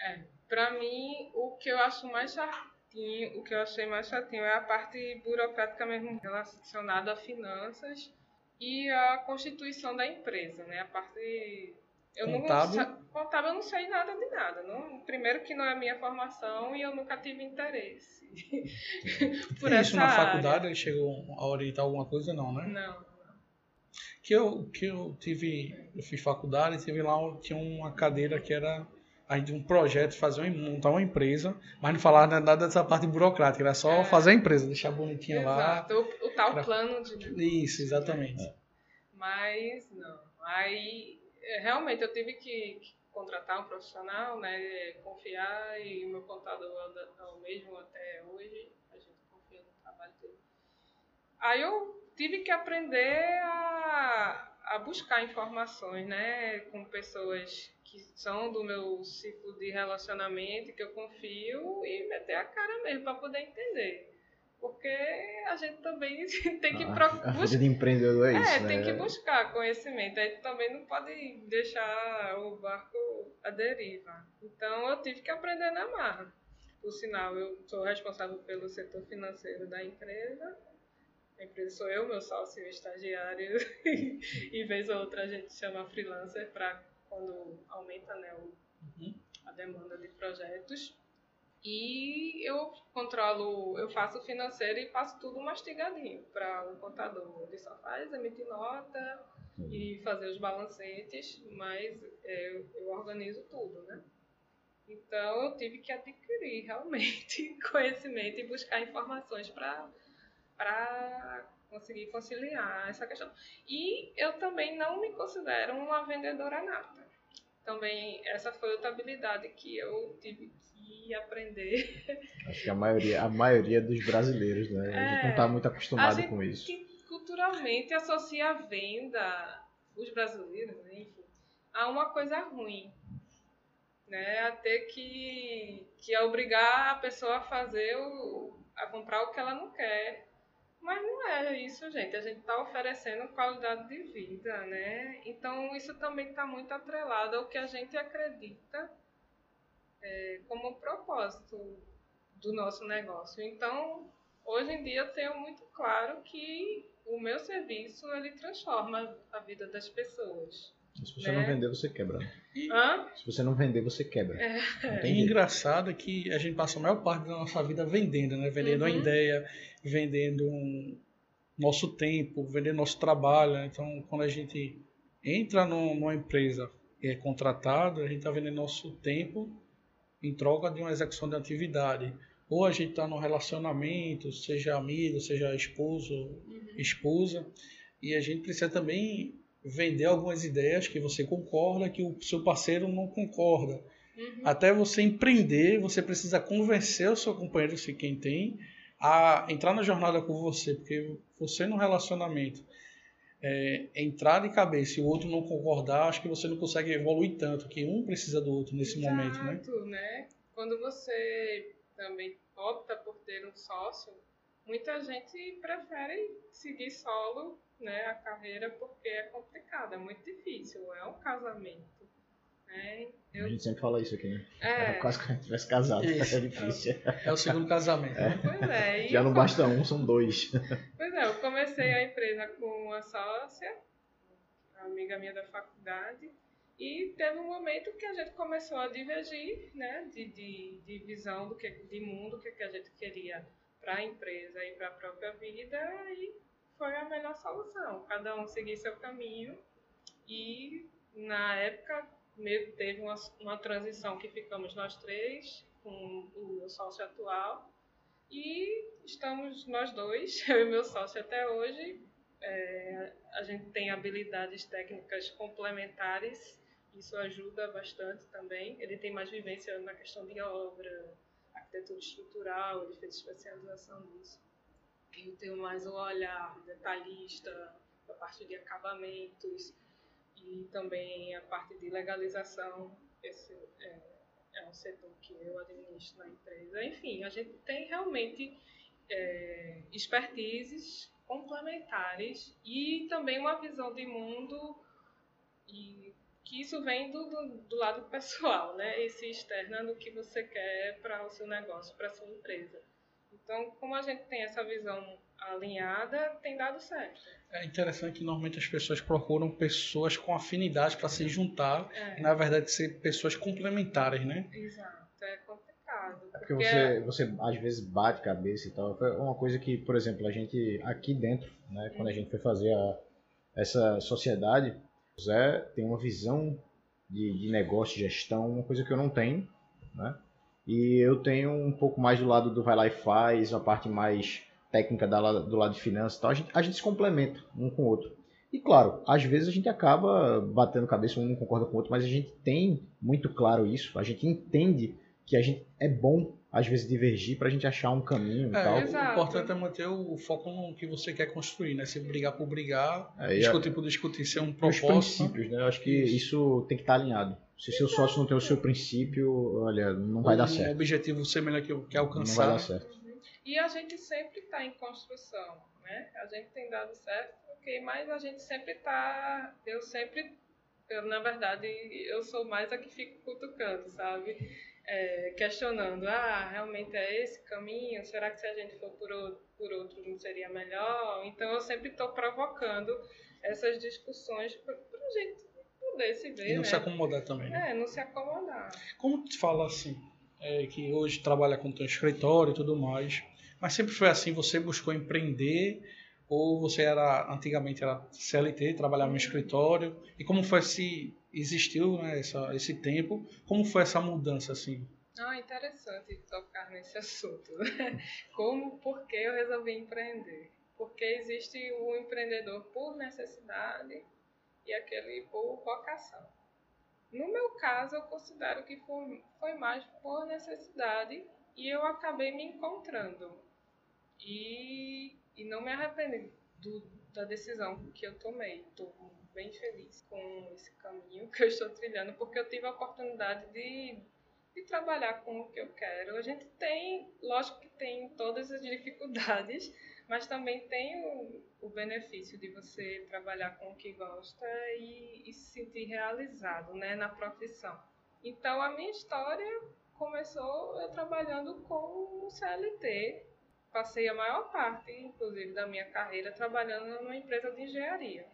É, para mim, o que eu acho mais chatinho, o que eu achei mais chatinho é a parte burocrática mesmo relacionada a finanças e a constituição da empresa, né? A parte eu
Contábil?
não contábil eu não sei nada de nada. Não, primeiro que não é a minha formação e eu nunca tive interesse por
Tem
essa
isso na
área.
faculdade, ele chegou a orientar alguma coisa, não, né?
Não.
Que eu, que eu tive, eu fiz faculdade, tive lá, tinha uma cadeira que era a gente um projeto, fazer uma, montar uma empresa, mas não falava nada dessa parte burocrática, era só
É.
fazer a empresa, deixar bonitinha lá.
Exato. O, o tal
Era-
plano de
Isso, exatamente.
Mas não. Aí é, realmente eu tive que que contratar um profissional, né? Confiar e o meu contador é o mesmo até hoje. A gente confia no trabalho dele. Aí eu tive que aprender a, a buscar informações, né? Com pessoas que são do meu ciclo de relacionamento, que eu confio, e meter a cara mesmo para poder entender. Porque a gente também tem que
a,
pro-
a vida de empreendedor é isso,
É,
né?
tem que buscar conhecimento. Aí também não pode deixar o barco à deriva. Então eu tive que aprender na marra. Por sinal, eu sou responsável pelo setor financeiro da empresa. A empresa sou eu, meu sócio o estagiário. e vez ou outra a gente chama freelancer para quando aumenta né, o,
Uhum.
a demanda de projetos. E eu controlo, eu faço o financeiro e passo tudo mastigadinho para o contador. Ele só faz emitir nota e fazer os balancetes, mas é, eu, eu organizo tudo, né? Então eu tive que adquirir realmente conhecimento e buscar informações para conseguir conciliar essa questão. E eu também não me considero uma vendedora nata. Também essa foi outra habilidade que eu tive que aprender
Acho que a maioria, a maioria dos brasileiros, né? A gente
É.
não está muito acostumado
gente
com isso.
culturalmente associa a venda, os brasileiros, né, enfim, a uma coisa ruim. Né? A ter que, que obrigar a pessoa a fazer o, a comprar o que ela não quer. Mas não é isso, gente. A gente está oferecendo qualidade de vida, né? Então isso também está muito atrelado ao que a gente acredita é, como propósito do nosso negócio. Então, hoje em dia eu tenho muito claro que o meu serviço ele transforma a vida das pessoas.
Se você
né?
não vender, você quebra.
Hã?
Se você não vender, você quebra.
É.
E engraçado que a gente passa a maior parte da nossa vida vendendo, né? Vendendo
Uhum.
ideia, vendendo um nosso tempo, vendendo nosso trabalho. né? Então, quando a gente entra num- numa empresa e é contratado, a gente está vendendo nosso tempo em troca de uma execução de atividade. Ou a gente está num relacionamento, seja amigo, seja esposo,
Uhum.
esposa, e a gente precisa também vender algumas ideias que você concorda, que o seu parceiro não concorda.
Uhum.
Até você empreender, você precisa convencer o seu companheiro, se quem tem, a entrar na jornada com você, porque você no relacionamento é, entrar de cabeça e o outro não concordar, acho que você não consegue evoluir tanto, que um precisa do outro nesse momento, né?
Exato, né? Quando você também opta por ter um sócio, muita gente prefere seguir solo, né, a carreira porque é complicado, é muito difícil, é um casamento,
A
Eu,
gente sempre fala isso aqui, né?
é,
Quase que a gente tivesse casado.
Isso.
É difícil.
É o segundo casamento. né?
pois é.
Já não basta um, são dois.
Pois é, eu comecei a empresa com uma sócia, uma amiga minha da faculdade, e teve um momento que a gente começou a divergir, né, de, de, de visão do que, de mundo, o que, que a gente queria para a empresa e para a própria vida, e foi a melhor solução. Cada um seguir seu caminho, e na época teve uma, uma transição que ficamos nós três, com o meu sócio atual, e estamos nós dois, eu e meu sócio até hoje. É, a gente tem habilidades técnicas complementares, isso ajuda bastante também. Ele tem mais vivência na questão de obra, arquitetura estrutural, ele fez especialização nisso. Eu tenho mais um olhar detalhista, a parte de acabamentos e também a parte de legalização. Esse é, é um setor que eu administro na empresa. Enfim, a gente tem realmente é, expertises complementares e também uma visão de mundo e que isso vem do, do, do, lado pessoal, né? E se no que você quer para o seu negócio, para a sua empresa. Então, como a gente tem essa visão alinhada, tem dado certo.
É interessante que normalmente as pessoas procuram pessoas com afinidade para se juntar é. e, na verdade, ser pessoas complementares, né?
Exato. É complicado.
É porque, porque você, você, às vezes, bate cabeça e tal. Foi uma coisa que, por exemplo, a gente, aqui dentro, né, quando a gente foi fazer a, essa sociedade, o Zé tem uma visão de, de negócio, de gestão, uma coisa que eu não tenho, né? E eu tenho um pouco mais do lado do vai lá e faz, a parte mais técnica da, do lado de finanças e tal. A gente, a gente se complementa um com o outro. E claro, às vezes a gente acaba batendo cabeça, um não concorda com o outro, mas a gente tem muito claro isso, a gente entende que a gente é bom às vezes divergir para a gente achar um caminho e
é,
tal.
Exato. O importante é manter o foco no que você quer construir, né? Se brigar por brigar, é, discutir por discutir, ser um propósito.
Os princípios, né? Eu acho que isso, isso tem que estar alinhado. Se seu sócio não tem o seu princípio, olha, não vai dar certo.
Um objetivo semelhante que quer alcançar.
Não vai dar certo.
E a gente sempre está em construção, né? A gente tem dado certo, ok, mas a gente sempre está. Eu sempre. Eu, na verdade, eu sou mais a que fico cutucando, sabe? é, questionando, ah, realmente é esse caminho? Será que se a gente for por outro, por outro não seria melhor? Então eu sempre estou provocando essas discussões para a gente poder se ver.
E não
né?
se acomodar também. Né?
É, não se acomodar.
Como tu fala assim, é, que hoje trabalha com teu escritório e tudo mais, mas sempre foi assim, você buscou empreender ou você era antigamente era CLT, trabalhava no escritório e como foi se existiu né, essa, esse tempo. Como foi essa mudança assim?
Ah, interessante tocar nesse assunto. Como, por que eu resolvi empreender? Porque existe o empreendedor por necessidade e aquele por vocação. No meu caso, eu considero que foi, mais por necessidade e eu acabei me encontrando. E, e não me arrependi do, da decisão que eu tomei. Estou bem feliz com esse caminho que eu estou trilhando, porque eu tive a oportunidade de, de trabalhar com o que eu quero. A gente tem, lógico que tem todas as dificuldades, mas também tem o, o benefício de você trabalhar com o que gosta e, e se sentir realizado né, na profissão. Então, a minha história começou eu trabalhando com CLT. Passei a maior parte, inclusive, da minha carreira trabalhando numa empresa de engenharia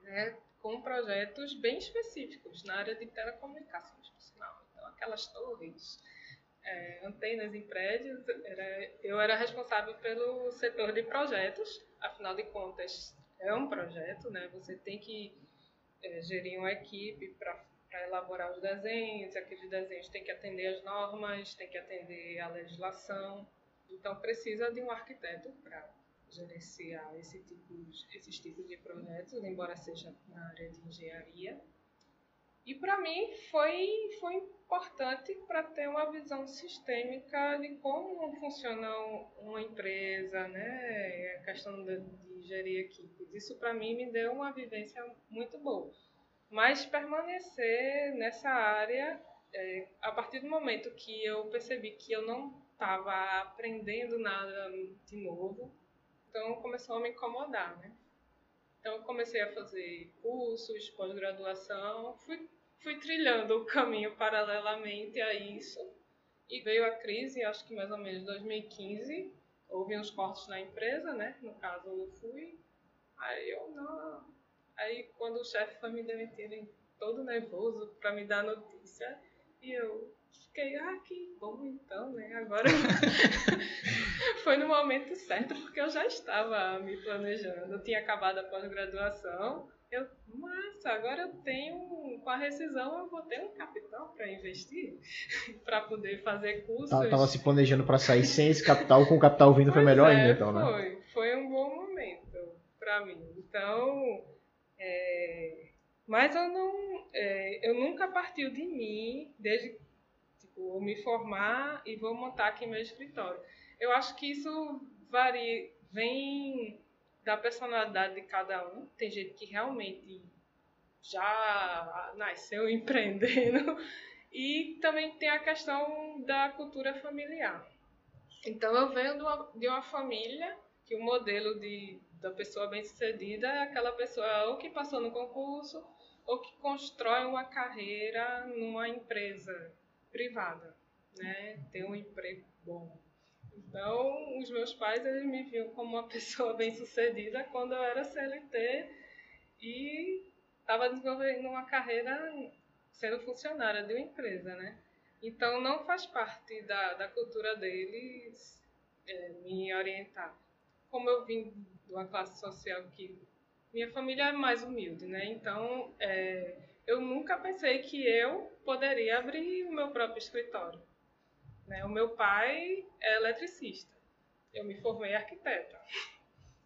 né, com projetos bem específicos na área de telecomunicações, por sinal. Então, aquelas torres, é, antenas em prédios, era, eu era responsável pelo setor de projetos, afinal de contas, é um projeto, né? Você tem que é, gerir uma equipe para elaborar os desenhos, aqueles desenhos têm que atender as normas, tem que atender a legislação, então precisa de um arquiteto para gerenciar esse tipo, esses tipos de projetos, embora seja na área de engenharia. E para mim foi, foi importante para ter uma visão sistêmica de como funciona uma empresa, né? a questão de, de gerir equipes. Isso para mim me deu uma vivência muito boa. Mas permanecer nessa área, é, a partir do momento que eu percebi que eu não estava aprendendo nada de novo, então começou a me incomodar, né? Então eu comecei a fazer cursos, pós-graduação, fui, fui trilhando o caminho paralelamente a isso. E veio a crise, acho que mais ou menos 2015, houve uns cortes na empresa, né? No caso eu fui, aí eu não. Aí quando o chefe foi me demitir, todo nervoso para me dar notícia, e eu fiquei, ah, que bom então, né? Agora foi no momento certo, porque eu já estava me planejando. Eu tinha acabado a pós-graduação. Eu, massa, agora eu tenho, com a rescisão, eu vou ter um capital para investir, para poder fazer cursos.
Tava, tava se planejando para sair sem esse capital, com o capital vindo foi melhor é, ainda, então,
né? Foi, foi um bom momento para mim. Então, é, mas eu não, é, eu nunca partiu de mim, desde vou me formar e vou montar aqui meu escritório. Eu acho que isso varia, vem da personalidade de cada um. Tem gente que realmente já nasceu empreendendo e também tem a questão da cultura familiar. Então eu venho de uma, de uma família que o modelo de, da pessoa bem-sucedida é aquela pessoa ou que passou no concurso ou que constrói uma carreira numa empresa privada, né? Tem um emprego bom. Então, os meus pais eles me viam como uma pessoa bem-sucedida quando eu era CLT e estava desenvolvendo uma carreira sendo funcionária de uma empresa, né? Então, não faz parte da, da cultura deles é, me orientar. Como eu vim de uma classe social que minha família é mais humilde, né? Então, é, eu nunca pensei que eu poderia abrir o meu próprio escritório. Né? O meu pai é eletricista. Eu me formei arquiteta,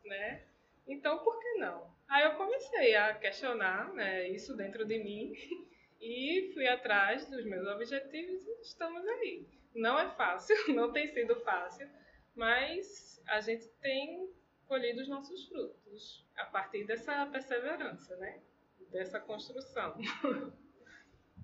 né? Então, por que não? Aí eu comecei a questionar né, isso dentro de mim e fui atrás dos meus objetivos e estamos aí. Não é fácil, não tem sido fácil, mas a gente tem colhido os nossos frutos a partir dessa perseverança, né? Dessa construção.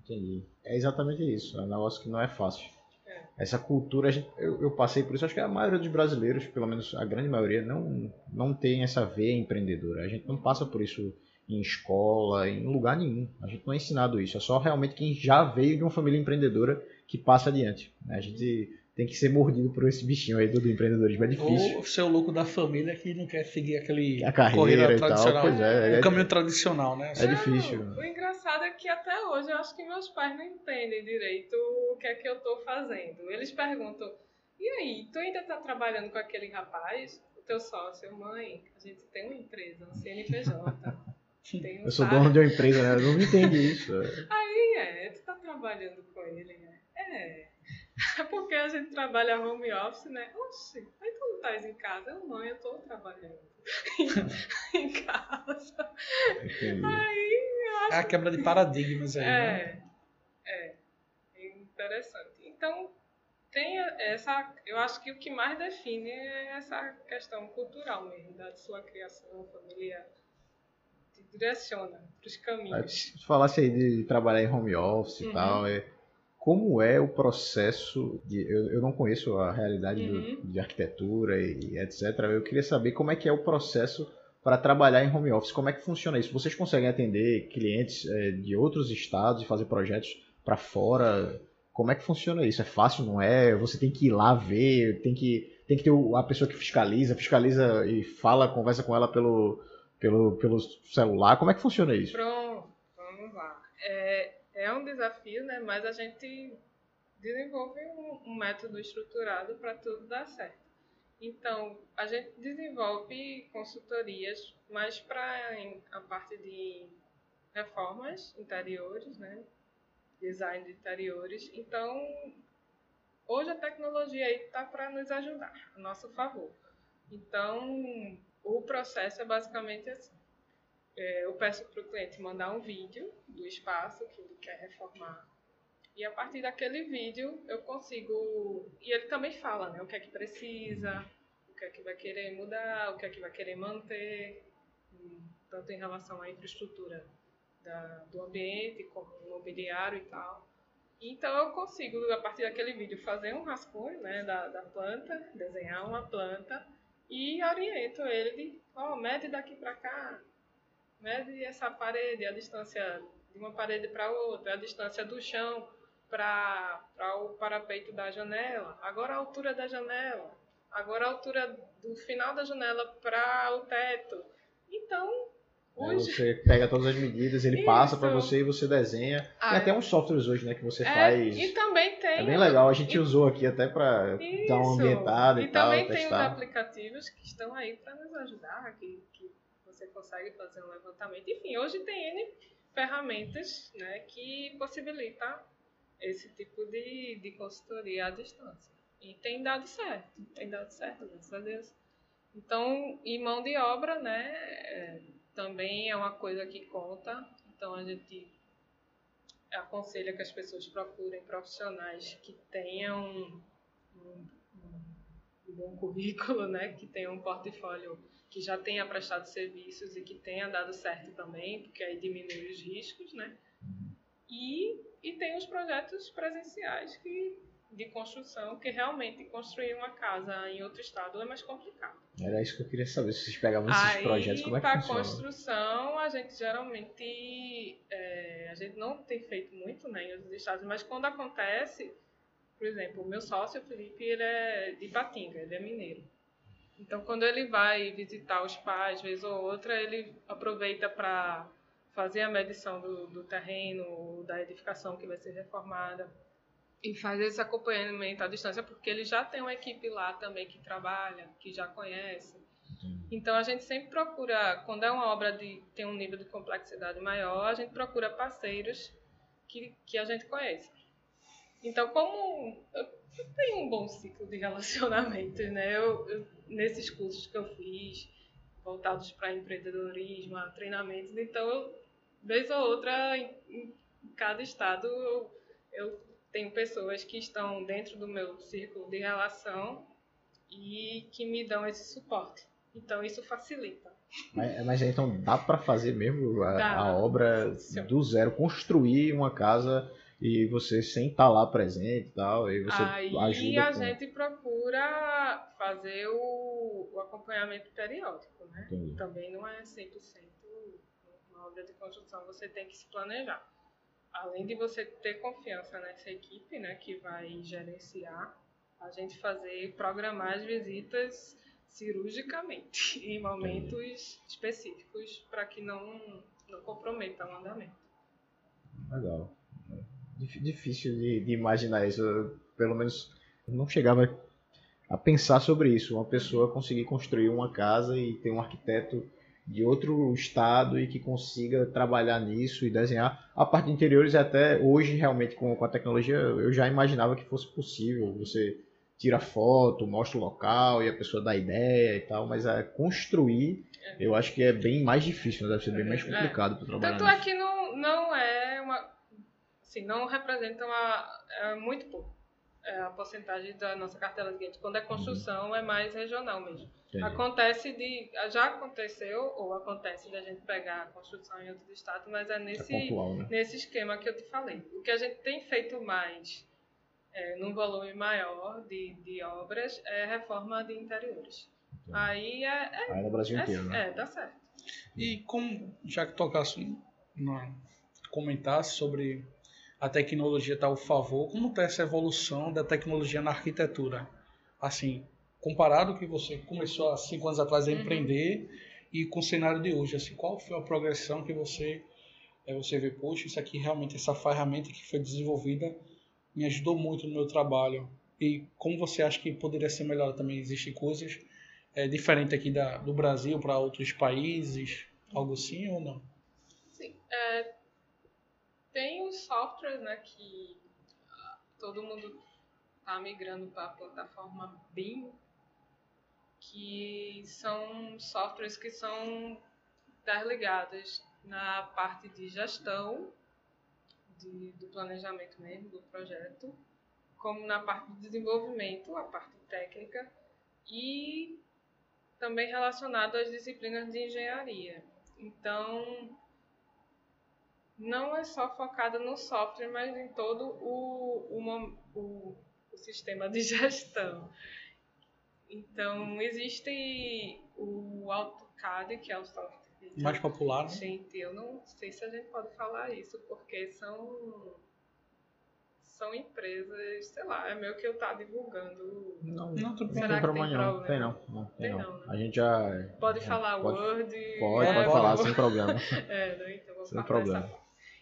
Entendi. É exatamente isso. É um negócio que não é fácil. É. Essa cultura, eu, eu, passei por isso, acho que a maioria dos brasileiros, pelo menos a grande maioria, não, não tem essa veia empreendedora. A gente não passa por isso em escola, em lugar nenhum. A gente não é ensinado isso. É só realmente quem já veio de uma família empreendedora que passa adiante. Né? A gente tem que ser mordido por esse bichinho aí do, do empreendedorismo. É difícil.
Ou ser o louco da família que não quer seguir aquele
a carreira e tradicional. Tal, pois é,
o
é,
caminho tradicional, né?
É difícil.
O engraçado é que até hoje eu acho que meus pais não entendem direito o que é que eu estou fazendo. Eles perguntam, e aí, tu ainda está trabalhando com aquele rapaz? O teu sócio, mãe, a gente tem uma empresa, um CNPJ.
Tem um eu sou dono de uma empresa, né? Eu não entendi isso.
Aí é, tu tá trabalhando com ele, né? É. Porque a gente trabalha home office, né? Oxi, aí tu não estás em casa? Eu não, eu estou trabalhando em casa.
Entendi. Aí, eu acho... É a quebra de paradigmas aí,
é,
né?
É, é interessante. Então, tem essa, eu acho que o que mais define é essa questão cultural mesmo, da sua criação familiar. Te direciona para os caminhos.
Se falasse aí de trabalhar em home office e uhum. tal, é como é o processo de, eu, eu não conheço a realidade uhum. do, de arquitetura e etc. Eu queria saber como é que é o processo para trabalhar em home office, como é que funciona isso? Vocês conseguem atender clientes é, de outros estados e fazer projetos para fora? Como é que funciona isso? É fácil, não é? Você tem que ir lá ver, tem que tem que ter a pessoa que fiscaliza, fiscaliza e fala, conversa com ela pelo pelo, pelo celular. Como é que funciona isso?
Pronto, vamos lá. É, é um desafio, né? Mas a gente desenvolve um, um método estruturado para tudo dar certo. Então, a gente desenvolve consultorias mais para a parte de reformas interiores, né? Design de interiores. Então, hoje a tecnologia está para nos ajudar, a nosso favor. Então, o processo é basicamente assim é, eu peço para o cliente mandar um vídeo do espaço que ele quer reformar. E a partir daquele vídeo eu consigo. E ele também fala né, o que é que precisa, o que é que vai querer mudar, o que é que vai querer manter, tanto em relação à infraestrutura da, do ambiente, como mobiliário e tal. Então eu consigo, a partir daquele vídeo, fazer um rascunho né, da, da planta, desenhar uma planta e oriento ele de, ó, oh, mede daqui para cá, mede essa parede, a distância de uma parede para outra, a distância do chão para o parapeito da janela, agora a altura da janela, agora a altura do final da janela para o teto. Então,
hoje... Você pega todas as medidas, ele Isso. passa para você e você desenha. Ah, tem até uns softwares hoje, né, que você é, faz.
E também tem.
É bem legal, a gente e... usou aqui até para dar uma ambientada e, e tal.
E também tem os aplicativos que estão aí para nos ajudar, que, que você consegue fazer um levantamento. Enfim, hoje tem N ferramentas né, que possibilitam esse tipo de, de consultoria à distância. E tem dado certo, tem dado certo, graças a Deus. Então, e mão de obra, né, é, também é uma coisa que conta. Então, a gente aconselha que as pessoas procurem profissionais que tenham um, um, um bom currículo, né, que tenham um portfólio que já tenha prestado serviços e que tenha dado certo também, porque aí diminui os riscos, né? E, e tem os projetos presenciais que de construção, que realmente construir uma casa em outro estado é mais complicado.
Era isso que eu queria saber, se vocês pegavam esses
Aí,
projetos, como é que
para
funciona?
construção, a gente geralmente, é, a gente não tem feito muito né, em outros estados, mas quando acontece, por exemplo, o meu sócio, o Felipe, ele é de Ipatinga, ele é mineiro. Então, quando ele vai visitar os pais, vez ou outra, ele aproveita para fazer a medição do, do terreno, da edificação que vai ser reformada e faz esse acompanhamento à distância, porque ele já tem uma equipe lá também que trabalha, que já conhece. Então a gente sempre procura, quando é uma obra de tem um nível de complexidade maior, a gente procura parceiros que, que a gente conhece. Então, como eu, eu tenho um bom ciclo de relacionamentos, né? Eu, eu, nesses cursos que eu fiz, voltados para empreendedorismo, a treinamentos, então, eu, vez ou outra, em, em cada estado, eu, eu tenho pessoas que estão dentro do meu círculo de relação e que me dão esse suporte. Então isso facilita.
Mas, mas então dá para fazer mesmo a,
Dá.
a obra
Funciona.
do zero, construir uma casa e você sem estar lá presente e tal, e você
Aí
ajuda
a
com...
gente procura fazer o, o acompanhamento periódico, né?
Entendi.
Também não é 100% uma obra de construção, você tem que se planejar. Além de você ter confiança nessa equipe, né, que vai gerenciar, a gente fazer, programar as visitas cirurgicamente, em momentos específicos, para que não, não comprometa o andamento.
Legal. Dif- Difícil de, de imaginar isso. Eu, pelo menos não chegava a pensar sobre isso. Uma pessoa conseguir construir uma casa e ter um arquiteto de outro estado e que consiga trabalhar nisso e desenhar. A parte de interiores até hoje realmente com, com a tecnologia eu já imaginava que fosse possível. Você tira foto, mostra o local e a pessoa dá ideia e tal, mas a construir eu acho que é bem mais difícil, né? deve ser bem mais
É.
complicado para trabalhar.
Tanto
nisso.
é que não, não é. Assim, não representa uma. É muito pouco. É a porcentagem da nossa cartela de clientes. Quando é construção, é mais regional mesmo.
Entendi.
Acontece de. Já aconteceu, ou acontece da gente pegar a construção em outros estados, mas é
É
nesse,
pontual, né?
nesse esquema que eu te falei. O que a gente tem feito mais, é, num volume maior de, de obras, é reforma de interiores. Aí é, é,
Aí no Brasil inteiro, né?
é, é, dá certo.
E como, já que tocasse, na, comentasse sobre a tecnologia estar ao favor, como está essa evolução da tecnologia na arquitetura? Assim, comparado com que você começou há cinco anos atrás a
Uhum.
empreender e com o cenário de hoje, assim, qual foi a progressão que você eh, você vê, poxa, isso aqui realmente, essa ferramenta que foi desenvolvida me ajudou muito no meu trabalho. E como você acha que poderia ser melhor também? Existem coisas é, diferentes aqui da, do Brasil para outros países? Algo assim ou não?
Sim. É, tem os softwares, né, que ah, todo mundo está migrando para a plataforma BIM, que são softwares que são interligados na parte de gestão de, do planejamento mesmo, do projeto, como na parte de desenvolvimento, a parte técnica, e também relacionado às disciplinas de engenharia. Então, não é só focada no software, mas em todo o, o, o, o sistema de gestão. Então, existe o AutoCAD, que é o software
Mais popular, né?
Gente, eu não sei se a gente pode falar isso, porque são são empresas, sei lá, é meio que eu tá divulgando.
Não,
Não, tudo bem.
Será
tem problema
tem
nenhum.
problema?
Tem não. não tem
Tem
não.
não, né?
A gente já.
Pode
é,
falar
pode,
Word.
Pode,
é,
pode falar sem problema.
É, né? então vou
Sem
falar
problema.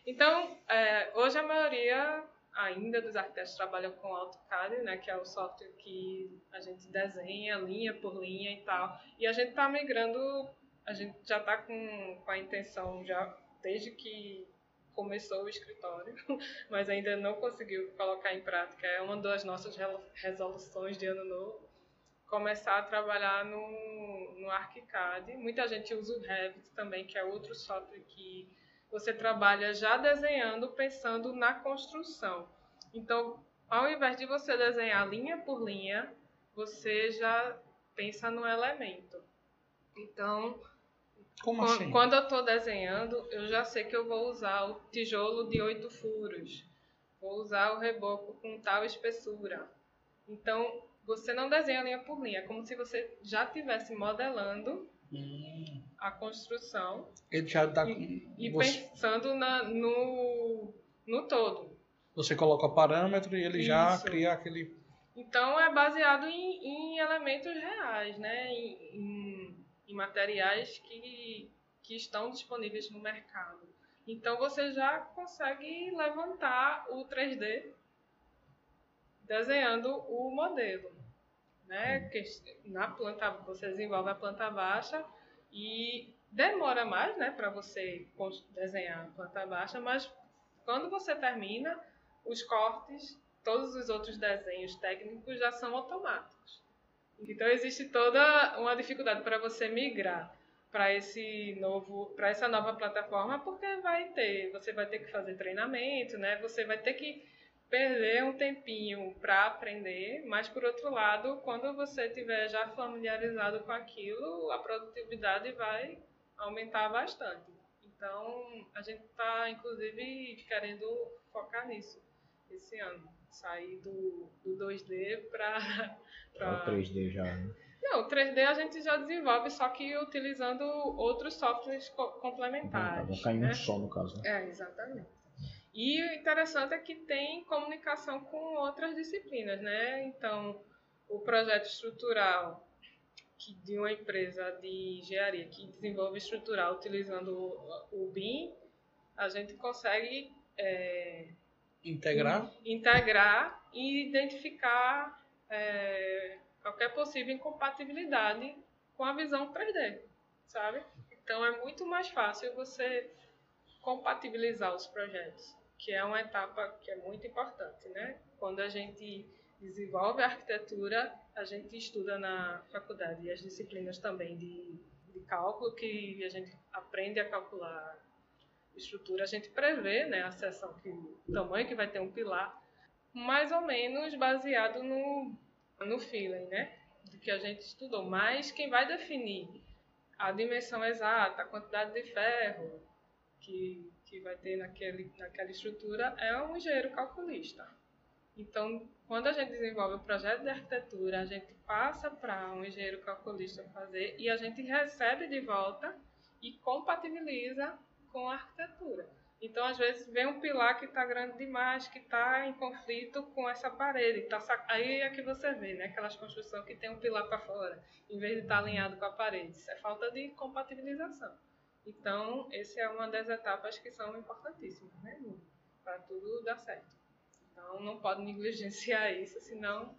Então, é, hoje a maioria ainda dos arquitetos trabalham com AutoCAD, né, que é o software que a gente desenha linha por linha e tal. E a gente está migrando, a gente já está com, com a intenção, já desde que começou o escritório, mas ainda não conseguiu colocar em prática. É uma das nossas resoluções de ano novo. Começar a trabalhar no, no ArchiCAD. Muita gente usa o Revit também, que é outro software que você trabalha já desenhando, pensando na construção. Então, ao invés de você desenhar linha por linha, você já pensa no elemento. Então,
Como
Quan-
assim?
Quando eu estou desenhando, eu já sei que eu vou usar o tijolo de oito furos. vou usar o reboco com tal espessura. Então, você não desenha linha por linha, é como se você já estivesse modelando hum. A construção.
Ele já está
E, e você... pensando na, no, no todo.
Você coloca parâmetro e ele Isso. já cria aquele.
Então é baseado em, em elementos reais, né? Em, em, em, materiais que, que estão disponíveis no mercado. Então você já consegue levantar o 3D desenhando o modelo. Né? Na planta você desenvolve a planta baixa e demora mais né, para você desenhar a planta baixa, mas quando você termina, os cortes, todos os outros desenhos técnicos já são automáticos. Então existe toda uma dificuldade para você migrar para esse novo, para essa nova plataforma, porque vai ter, você vai ter que fazer treinamento, né? Você vai ter que perder um tempinho para aprender, mas por outro lado, quando você estiver já familiarizado com aquilo, a produtividade vai aumentar bastante. Então, a gente está, inclusive, querendo focar nisso esse ano. Sair do, do 2D para.
Pra... 3D já, né?
Não, 3D a gente já desenvolve, só que utilizando outros softwares complementares.
Vão cair né? um só, no caso. Né?
É, exatamente. E o interessante é que tem comunicação com outras disciplinas, né? Então, o projeto estrutural que de uma empresa de engenharia que desenvolve estrutural utilizando o, BIM, a gente consegue é,
integrar,
integrar e identificar é, qualquer possível incompatibilidade com a visão 3D, sabe? Então é muito mais fácil você compatibilizar os projetos que é uma etapa que é muito importante, né? Quando a gente desenvolve a arquitetura, a gente estuda na faculdade e as disciplinas também de, de cálculo, que a gente aprende a calcular estrutura, a gente prevê né, a seção, que, o tamanho que vai ter um pilar, mais ou menos baseado no, no feeling, né? Do que a gente estudou. Mas quem vai definir a dimensão exata, a quantidade de ferro, que que vai ter naquele, naquela estrutura é um engenheiro calculista. Então, quando a gente desenvolve o projeto de arquitetura, a gente passa para um engenheiro calculista fazer e a gente recebe de volta e compatibiliza com a arquitetura. Então, às vezes, vem um pilar que está grande demais, que está em conflito com essa parede. Tá sac... Aí é que você vê, né? Aquelas construções que tem um pilar para fora, em vez de estar tá alinhado com a parede. Isso é falta de compatibilização. Então, essa é uma das etapas que são importantíssimas, né, para tudo dar certo. Então, não pode negligenciar isso, senão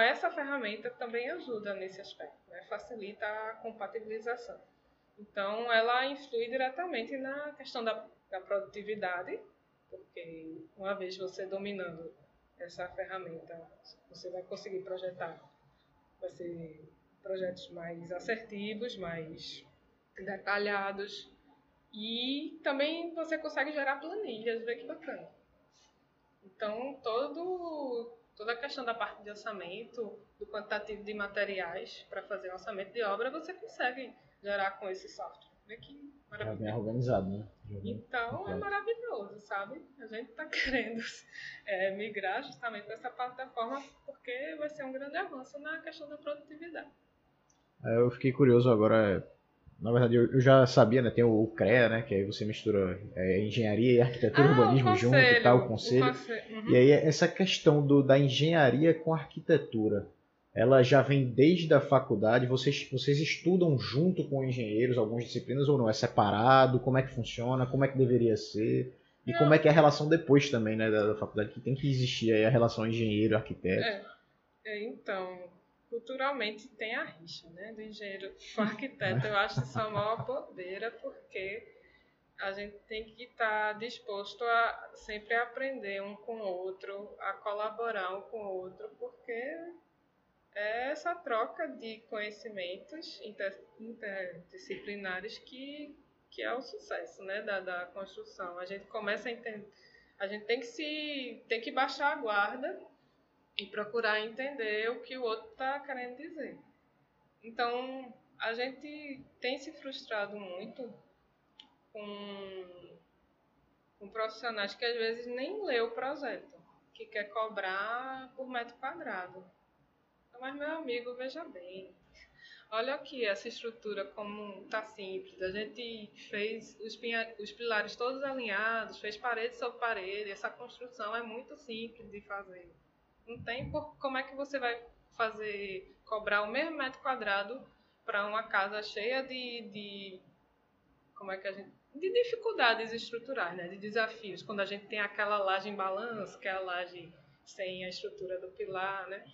essa ferramenta também ajuda nesse aspecto, né? facilita a compatibilização. Então, ela influi diretamente na questão da, da produtividade, porque uma vez você dominando essa ferramenta, você vai conseguir projetar, vai ser projetos mais assertivos, mais detalhados. E também você consegue gerar planilhas, vê que bacana. Então, todo, toda a questão da parte de orçamento, do quantitativo de materiais para fazer orçamento de obra, você consegue gerar com esse software. Vê que
maravilhoso. É bem organizado, né?
Então, é maravilhoso, sabe? A gente está querendo é, migrar justamente para essa plataforma porque vai ser um grande avanço na questão da produtividade.
É, eu fiquei curioso agora na verdade, eu, já sabia, né? Tem o, CREA, né? Que aí você mistura é, engenharia e arquitetura,
ah,
urbanismo junto e tal, o conselho. O uhum. E aí essa questão do, da engenharia com arquitetura, ela já vem desde a faculdade? Vocês, vocês estudam junto com engenheiros algumas disciplinas ou não? É separado? Como é que funciona? Como é que deveria ser? E não. como é que é a relação depois também, né, da, da faculdade? Que tem que existir aí a relação engenheiro-arquiteto.
É. é, então, culturalmente tem a rixa, né? Do engenheiro com o arquiteto. Eu acho isso uma bobeira, porque a gente tem que estar disposto a sempre aprender um com o outro, a colaborar um com o outro, porque é essa troca de conhecimentos inter, interdisciplinares que, que é o sucesso né, da, da construção. A gente começa a entender. A gente tem que se tem que baixar a guarda e procurar entender o que o outro está querendo dizer. Então, a gente tem se frustrado muito com, com profissionais que às vezes nem lê o projeto. que quer cobrar por metro quadrado. Mas, meu amigo, veja bem. Olha aqui essa estrutura como tá simples. A gente fez os, os pilares todos alinhados, fez parede sobre parede. Essa construção é muito simples de fazer. Não tem por como é que você vai fazer cobrar o mesmo metro quadrado para uma casa cheia de, de como é que a gente de dificuldades estruturais, né, de desafios, quando a gente tem aquela laje em balanço, que é a laje sem a estrutura do pilar, né?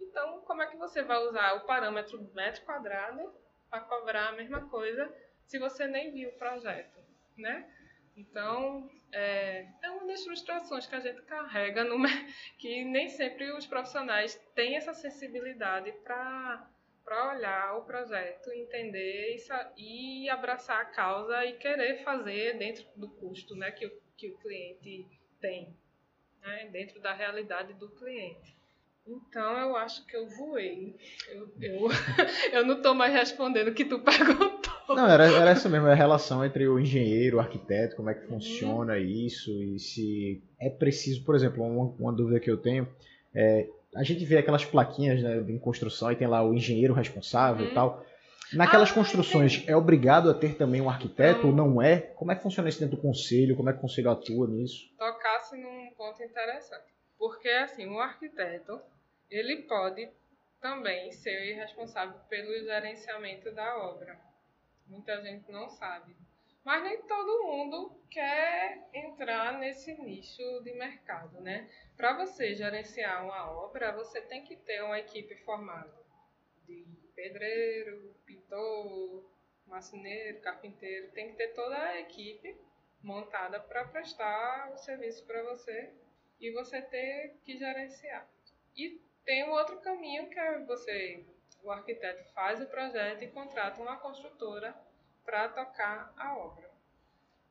Então, como é que você vai usar o parâmetro metro quadrado para cobrar a mesma coisa se você nem viu o projeto, né? Então, é, é uma das frustrações que a gente carrega, no, que nem sempre os profissionais têm essa sensibilidade para olhar o projeto, entender isso, e abraçar a causa e querer fazer dentro do custo né, que, o, que o cliente tem, né, dentro da realidade do cliente. Então eu acho que eu voei. Eu, eu, eu não estou mais respondendo o que tu perguntou.
Não, era, era essa mesmo, a relação entre o engenheiro, o arquiteto, como é que funciona uhum. isso e se é preciso, por exemplo, uma, uma dúvida que eu tenho é a gente vê aquelas plaquinhas né, em construção e tem lá o engenheiro responsável uhum. e tal. Naquelas ah, construções, é obrigado a ter também um arquiteto ou não é? Como é que funciona isso dentro do conselho? Como é que o conselho atua nisso?
Tocasse num ponto interessante. Porque, assim, o arquiteto, ele pode também ser responsável pelo gerenciamento da obra. Muita gente não sabe. Mas nem todo mundo quer entrar nesse nicho de mercado, né? Para você gerenciar uma obra, você tem que ter uma equipe formada de pedreiro, pintor, marceneiro, carpinteiro. Tem que ter toda a equipe montada para prestar o serviço para você e você ter que gerenciar. E tem um outro caminho que é você, o arquiteto faz o projeto e contrata uma construtora para tocar a obra.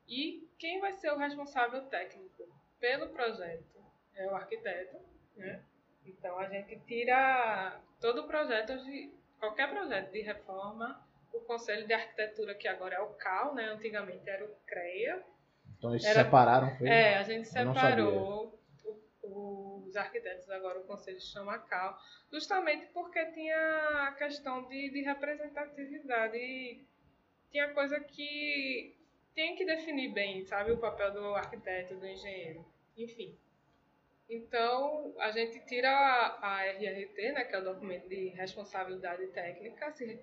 E quem vai ser o responsável técnico pelo projeto é o arquiteto, né? Então a gente tira todo o projeto de qualquer projeto de reforma, o Conselho de Arquitetura que agora é o CAL, né? Antigamente era o CREA.
Então eles era, separaram, foi?
É, a gente separou o, os arquitetos agora o Conselho chama CAL, justamente porque tinha a questão de, de representatividade e tinha coisa que tem que definir bem, sabe, o papel do arquiteto, do engenheiro, enfim. Então, a gente tira a, a RRT, né, que é o documento de responsabilidade técnica, se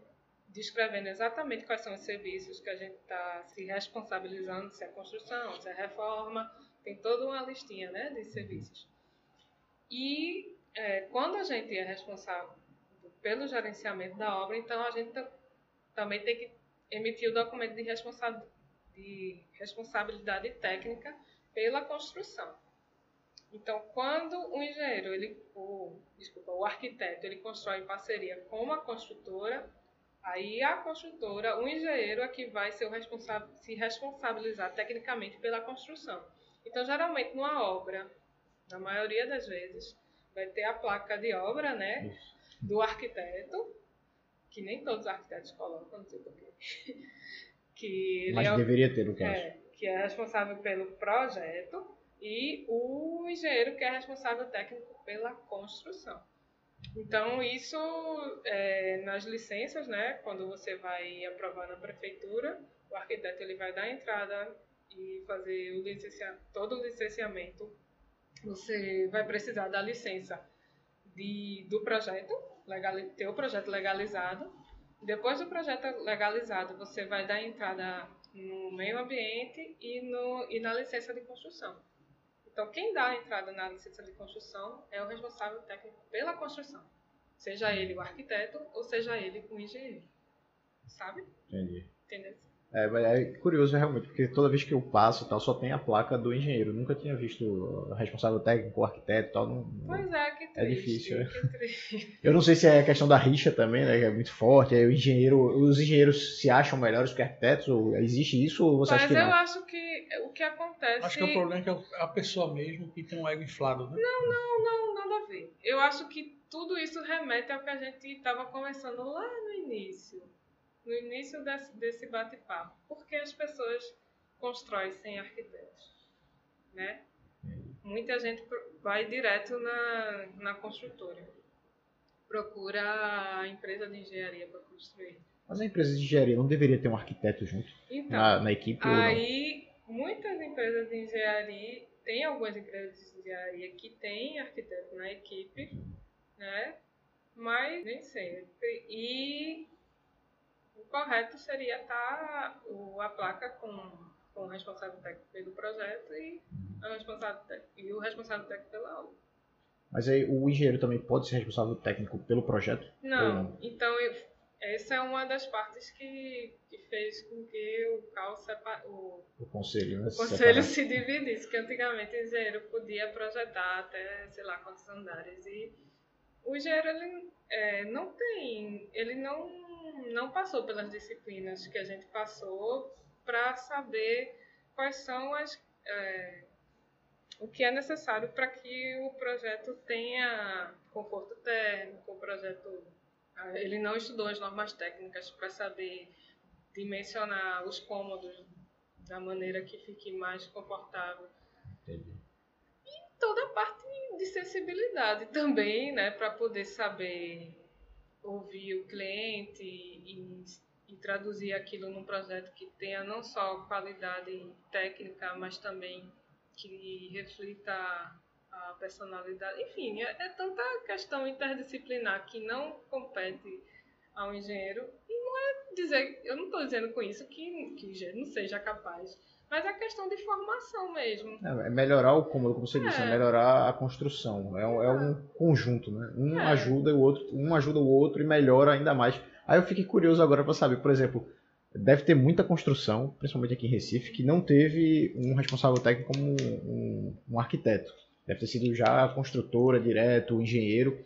descrevendo exatamente quais são os serviços que a gente está se responsabilizando, se é construção, se é reforma, tem toda uma listinha né, de serviços. E é, quando a gente é responsável pelo gerenciamento da obra, então a gente também tem que emitir o documento de, responsa de responsabilidade técnica pela construção. Então, quando o engenheiro, ele, o, desculpa, o arquiteto, ele constrói em parceria com uma construtora, aí a construtora, o engenheiro é que vai ser o responsável, se responsabilizar tecnicamente pela construção. Então, geralmente, numa obra, na maioria das vezes, vai ter a placa de obra, né, do arquiteto, que nem todos os arquitetos colocam, não sei porquê.
que Mas é, deveria ter, no caso.
É, que é responsável pelo projeto e o engenheiro que é responsável técnico pela construção. Então, isso é, nas licenças, né, quando você vai aprovar na prefeitura, o arquiteto ele vai dar entrada e fazer o licencia, todo o licenciamento. Você vai precisar da licença de, do projeto, legal, ter o projeto legalizado. Depois do projeto legalizado, você vai dar entrada no meio ambiente e, no, e na licença de construção. Então, quem dá a entrada na licença de construção é o responsável técnico pela construção. Seja ele o arquiteto ou seja ele o engenheiro. Sabe?
Entendi.
Entendeu?
É, é curioso realmente, porque toda vez que eu passo tal, só tem a placa do engenheiro. nunca tinha visto o responsável técnico, o arquiteto e tal. Não,
pois é, que triste. É
difícil, né?
Triste.
Eu não sei se é a questão da rixa também, né? Que é muito forte. Aí o engenheiro, os engenheiros se acham melhores que arquitetos? Ou existe isso? Ou você
Mas
acha que
eu
não?
acho que o que acontece.
Acho que o problema é que é a pessoa mesmo que tem um ego inflado, né?
Não, não, não, nada a ver. Eu acho que tudo isso remete ao que a gente estava conversando lá no início no início desse, desse bate-papo. Por que as pessoas constroem sem arquitetos? Né? muita gente vai direto na, na construtora. Procura a empresa de engenharia para construir.
Mas a empresa de engenharia não deveria ter um arquiteto junto
Então,
na, na equipe?
aí muitas empresas de engenharia, tem algumas empresas de engenharia que têm arquiteto na equipe, né? Mas nem sempre. E o correto seria estar o, a placa com, com o responsável técnico pelo projeto e, o responsável técnico, e o responsável técnico pela obra.
Mas aí o engenheiro também pode ser responsável técnico pelo projeto?
Não, então essa é uma das partes que, que fez com que o CAL sepa, o,
O conselho, né?
o
se
conselho se dividisse, que antigamente o engenheiro podia projetar até sei lá quantos andares e o engenheiro ele é, não tem, ele não não passou pelas disciplinas que a gente passou para saber quais são as é, o que é necessário para que o projeto tenha conforto térmico, o projeto ele não estudou as normas técnicas para saber dimensionar os cômodos da maneira que fique mais confortável. Toda a parte de sensibilidade também, né, para poder saber ouvir o cliente e, e traduzir aquilo num projeto que tenha não só qualidade técnica, mas também que reflita a personalidade. Enfim, é, é tanta questão interdisciplinar que não compete ao engenheiro. E não é dizer, eu não estou dizendo com isso que, que o engenheiro não seja capaz, mas é questão de formação mesmo.
É, é melhorar o cômodo, como você disse, é
É.
melhorar a construção. É, um- é um conjunto, né? Um
É.
ajuda o outro, um ajuda o outro e melhora ainda mais. Aí eu fiquei curioso agora para saber, por exemplo, deve ter muita construção, principalmente aqui em Recife, que não teve um responsável técnico como um, um arquiteto. Deve ter sido já a construtora direto, o engenheiro.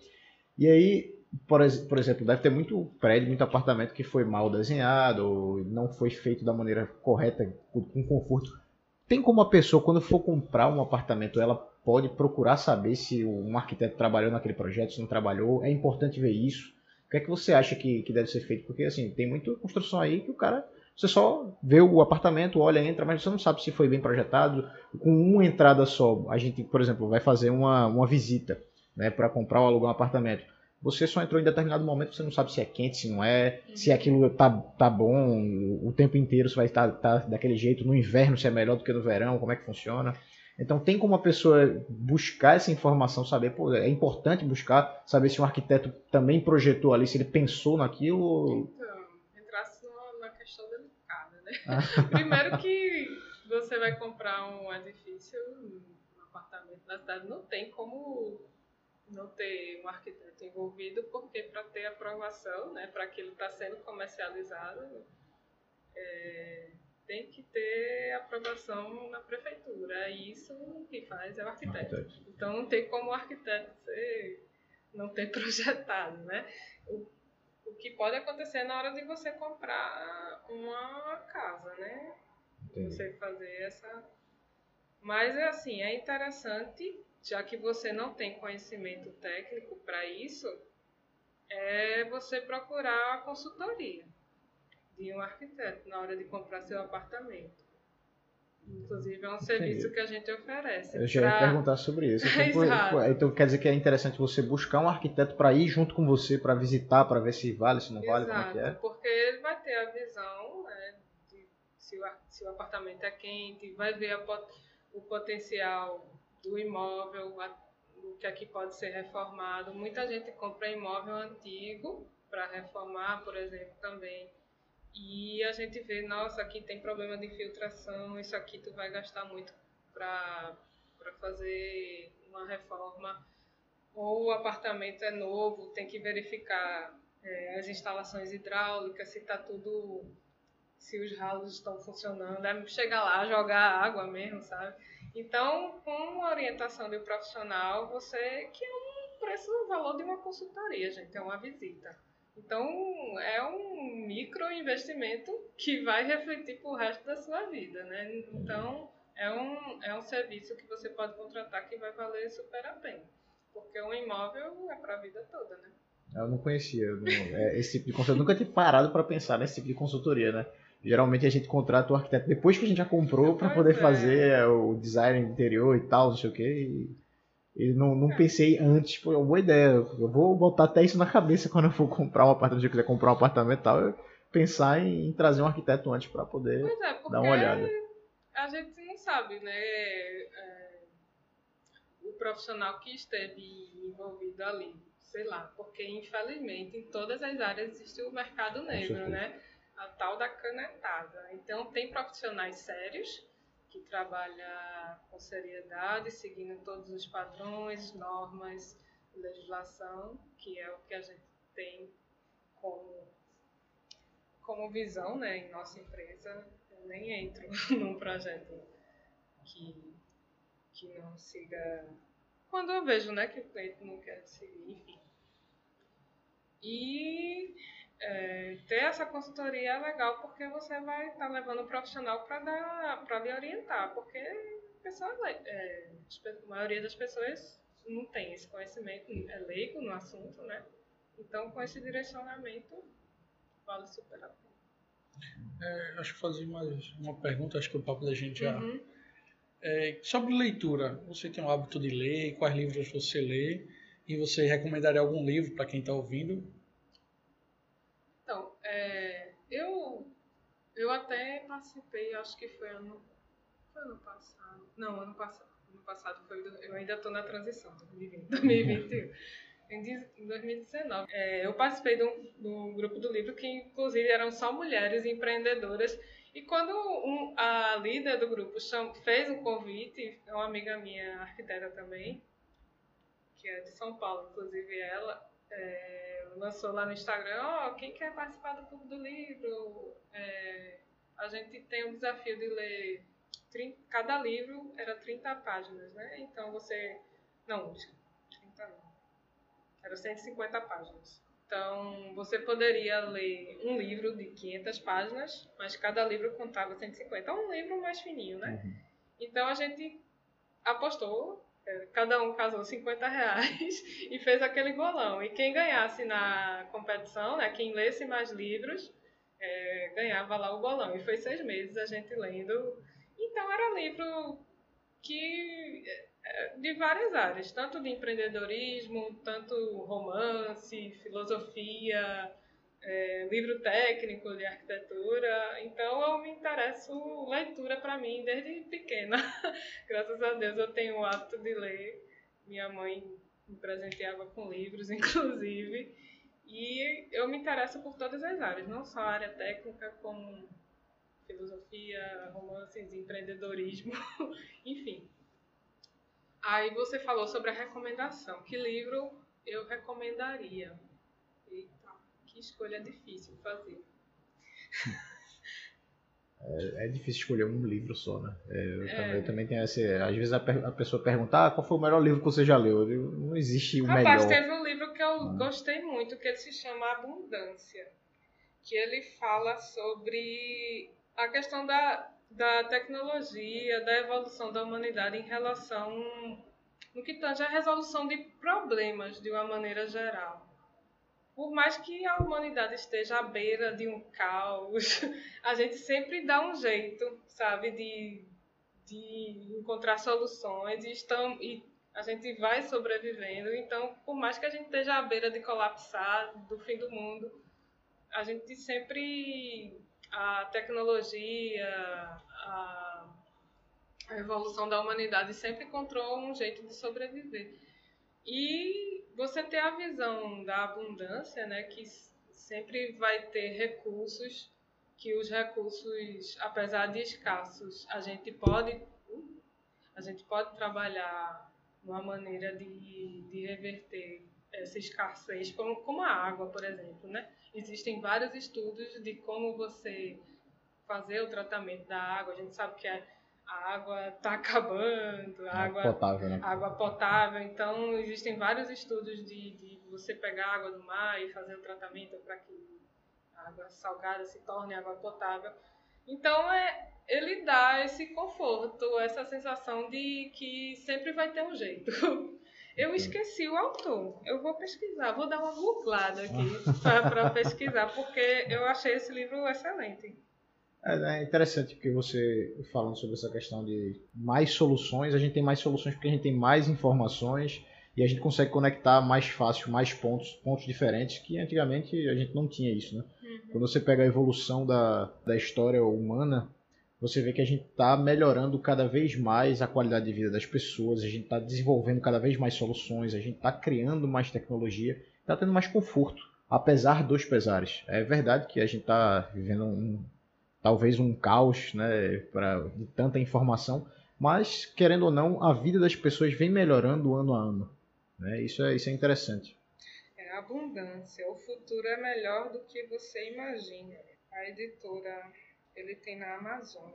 E aí, por, por exemplo, deve ter muito prédio, muito apartamento que foi mal desenhado, ou não foi feito da maneira correta, com conforto. Tem como a pessoa, quando for comprar um apartamento, ela pode procurar saber se um arquiteto trabalhou naquele projeto, se não trabalhou? É importante ver isso. O que é que você acha que, que deve ser feito? Porque, assim, tem muita construção aí que o cara... Você só vê o apartamento, olha, entra, mas você não sabe se foi bem projetado. Com uma entrada só, a gente, por exemplo, vai fazer uma, uma visita né, para comprar ou alugar um apartamento. Você só entrou em determinado momento, você não sabe se é quente, se não é, se aquilo tá, tá bom o tempo inteiro, se vai estar tá daquele jeito, no inverno se é melhor do que no verão, como é que funciona. Então tem como a pessoa buscar essa informação, saber, pô, é importante buscar, saber se um arquiteto também projetou ali, se ele pensou naquilo.
Então, entrasse numa, numa questão delicada, né?
Ah.
Primeiro que você vai comprar um edifício, um apartamento na cidade, não tem como não ter um arquiteto envolvido, porque para ter aprovação, né, para aquilo estar sendo comercializado, é, tem que ter aprovação na prefeitura. E isso que faz é o arquiteto.
Arquiteto.
Então não tem como o arquiteto ser, não ter projetado, né? O, o que pode acontecer na hora de você comprar uma casa, né?
Entendi.
Você fazer essa. Mas é assim, é interessante, já que você não tem conhecimento técnico para isso, é você procurar a consultoria de um arquiteto na hora de comprar seu apartamento. Inclusive é um serviço que a gente oferece.
Eu já ia
pra-
perguntar sobre isso. Então,
Exato.
então quer dizer que é interessante você buscar um arquiteto para ir junto com você, para visitar, para ver se vale, se não vale, como é que é.
Exato, porque ele vai ter a visão né, de se o, se o apartamento é quente, vai ver pot- o potencial do imóvel, a- o que aqui pode ser reformado. Muita gente compra imóvel antigo para reformar, por exemplo, também. E a gente vê, nossa, aqui tem problema de infiltração, isso aqui tu vai gastar muito para fazer uma reforma. Ou o apartamento é novo, tem que verificar é, as instalações hidráulicas, se está tudo. Se os ralos estão funcionando. É chegar lá, jogar água mesmo, sabe? Então, com a orientação de um profissional, você. que é um preço, o valor de uma consultoria, gente, é uma visita. Então, é um micro investimento que vai refletir pro resto da sua vida, né? Então, é um, é um serviço que você pode contratar que vai valer super a pena. Porque um imóvel é para a vida toda, né?
Eu não conhecia não- é, esse tipo de consultoria. Eu nunca tinha parado para pensar nesse tipo de consultoria, né? Geralmente a gente contrata o arquiteto depois que a gente já comprou para poder
é.
fazer o design interior e tal, não sei o que. E, não, não pensei antes, pô, é uma boa ideia. Eu vou botar até isso na cabeça quando eu for comprar um apartamento, se eu quiser comprar um apartamento e tal, eu pensar em, trazer um arquiteto antes para poder
é,
dar uma olhada.
a gente não sabe, né? é, o profissional que esteve envolvido ali, sei lá, porque infelizmente em todas as áreas existe o mercado negro, né? A tal da canetada. Então tem profissionais sérios que trabalham com seriedade, seguindo todos os padrões, normas, legislação, que é o que a gente tem como como visão, né, em nossa empresa, eu nem entro num projeto que, que não siga. Quando eu vejo né, que o cliente não quer seguir, enfim. E é, ter essa consultoria é legal porque você vai estar levando o profissional para lhe orientar, porque a, pessoa, é a maioria das pessoas não tem esse conhecimento, é leigo no assunto, né? Então, com esse direcionamento, vale super a pena.
É, acho que fazer mais uma pergunta, acho que o papo da gente já.
Uhum.
É, sobre leitura, você tem o hábito de ler? Quais livros você lê? E você recomendaria algum livro para quem está ouvindo?
Então, é, eu, eu até participei, acho que foi ano, foi ano passado. Não, ano passado. Ano passado foi, eu ainda estou na transição, 2020, 2021. Em diz- em 2019, é, eu participei de um, de um grupo do livro que, inclusive, eram só mulheres empreendedoras. E quando um- a líder do grupo cham- fez um convite, é uma amiga minha, arquiteta também, que é de São Paulo, inclusive ela, é, lançou lá no Instagram, ó, quem quer participar do clube do livro? É, a gente tem o desafio de ler 30, cada livro era 30 páginas, né? Então você. Não, desculpa, 30 não. Era 150 páginas. Então você poderia ler um livro de 500 páginas, mas cada livro contava 150. É um livro mais fininho, né? Então a gente apostou, eh, cada um casou 50 reais e fez aquele bolão. E quem ganhasse na competição, né, quem lesse mais livros, eh, ganhava lá o bolão. E foi seis meses a gente lendo. Então era livro que eh, de várias áreas, tanto de empreendedorismo, tanto romance, filosofia, eh, livro técnico de arquitetura. Então eu me interesso leitura para mim desde pequena. Graças a Deus eu tenho o hábito de ler. Minha mãe me presenteava com livros, inclusive. E eu me interesso por todas as áreas, não só a área técnica, como filosofia, romances, empreendedorismo, enfim. Aí você falou sobre a recomendação. Que livro eu recomendaria? Eita, que escolha difícil fazer.
É difícil escolher um livro só, né? É, eu,
É.
Também, eu também tenho esse. Às vezes a, per- a pessoa pergunta, ah, qual foi o melhor livro que você já leu? Eu digo, não existe o
Rapaz,
melhor.
teve um livro que eu gostei muito, que ele se chama Abundância. Que ele fala sobre a questão da, da tecnologia, da evolução da humanidade em relação no que tange a resolução de problemas de uma maneira geral. Por mais que a humanidade esteja à beira de um caos, a gente sempre dá um jeito, sabe, de, de encontrar soluções e, e a gente vai sobrevivendo. Então, por mais que a gente esteja à beira de colapsar, do fim do mundo, a gente sempre. A tecnologia, a, a evolução da humanidade sempre encontrou um jeito de sobreviver. E você ter a visão da abundância, né, que sempre vai ter recursos, que os recursos, apesar de escassos, a gente pode a gente pode trabalhar uma maneira de, de reverter essa escassez, como, como a água, por exemplo, né? Existem vários estudos de como você fazer o tratamento da água. A gente sabe que a, a água está acabando, a água
Potável, né?
água potável. Então, existem vários estudos de, de você pegar água do mar e fazer o tratamento para que a água salgada se torne água potável. Então, é, ele dá esse conforto, essa sensação de que sempre vai ter um jeito. Eu esqueci o autor. Eu vou pesquisar, vou dar uma googlada aqui para pesquisar, porque eu achei esse livro excelente.
É, é interessante porque você falando sobre essa questão de mais soluções, a gente tem mais soluções porque a gente tem mais informações e a gente consegue conectar mais fácil mais pontos, pontos diferentes que antigamente a gente não tinha isso, né? Uhum. Quando você pega a evolução da, da história humana, você vê que a gente está melhorando cada vez mais a qualidade de vida das pessoas, a gente está desenvolvendo cada vez mais soluções, a gente está criando mais tecnologia, está tendo mais conforto, apesar dos pesares. É verdade que a gente está vivendo um, talvez um caos né, pra, de tanta informação, mas, querendo ou não, a vida das pessoas vem melhorando ano a ano. Né? Isso, é, isso é interessante.
É abundância. O futuro é melhor do que você imagina. A editora, ele tem na Amazon,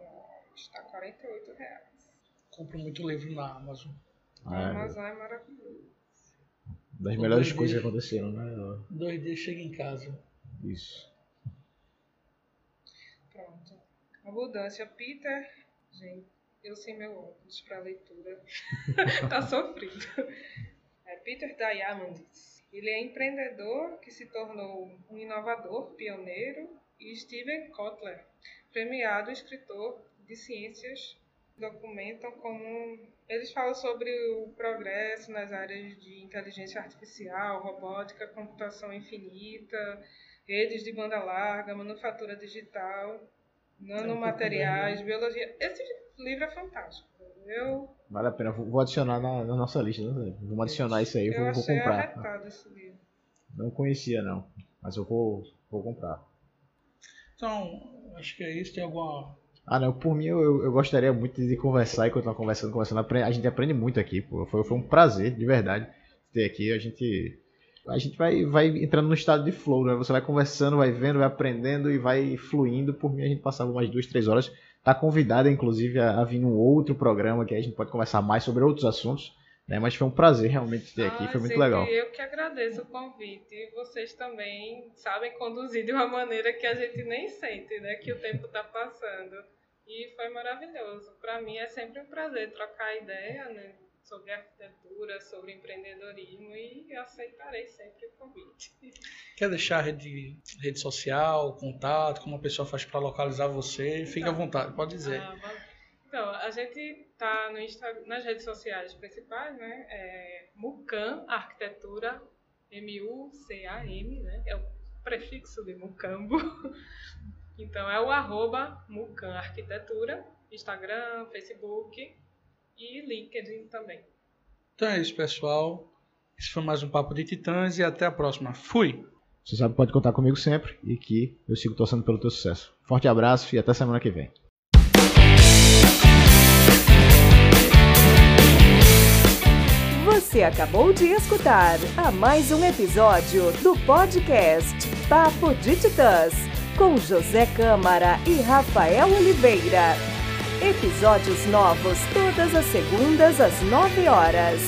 está 48 reais.
Compro muito livro na Amazon.
A é. Amazon é maravilhoso.
Das melhores coisas que aconteceram, né?
Dois dias chega em casa.
Isso.
Pronto. Abundância. Peter, gente, eu sem meu óculos para leitura. tá sofrido. É Peter Diamandis. Ele é empreendedor que se tornou um inovador, pioneiro, e Steven Kotler, premiado escritor de ciências, documentam como eles falam sobre o progresso nas áreas de inteligência artificial, robótica, computação infinita, redes de banda larga, manufatura digital, nanomateriais, biologia. Esse livro é fantástico. Eu...
Vale a pena, vou adicionar na, na nossa lista. Né? Vamos adicionar isso aí, eu vou, vou comprar.
Esse livro.
Não conhecia não, mas eu vou, vou comprar.
Então, acho que é isso. Tem alguma.
Ah, não, por mim eu, eu gostaria muito de conversar e continuar conversando, conversando. A gente aprende muito aqui, pô. Foi, foi um prazer, de verdade, ter aqui. A gente a gente vai, vai entrando no estado de flow, né? Você vai conversando, vai vendo, vai aprendendo e vai fluindo. Por mim, a gente passava umas duas, três horas. Tá convidada, inclusive, a, a vir num outro programa que a gente pode conversar mais sobre outros assuntos. Né? Mas foi um prazer realmente ter aqui, ah, foi muito legal.
Eu que agradeço o convite. E vocês também sabem conduzir de uma maneira que a gente nem sente, né? Que o tempo está passando. E foi maravilhoso. Para mim é sempre um prazer trocar ideia, né? Sobre arquitetura, sobre empreendedorismo e aceitarei sempre o convite.
Quer deixar rede, rede social, contato, como a pessoa faz para localizar você? Fique à vontade, pode dizer. Ah,
então, a gente está nas redes sociais principais, né? É Mucam Arquitetura, M-U-C-A-M, né? É o prefixo de Mucambo. Então, é o arroba Mucam Arquitetura, Instagram, Facebook e LinkedIn também.
Então é isso, pessoal. Esse foi mais um Papo de Titãs e até a próxima. Fui!
Você sabe, pode contar comigo sempre e que eu sigo torcendo pelo teu sucesso. Forte abraço e até semana que vem.
Você acabou de escutar a mais um episódio do podcast Papo de Titãs com José Câmara e Rafael Oliveira. Episódios novos todas as segundas às 9 horas.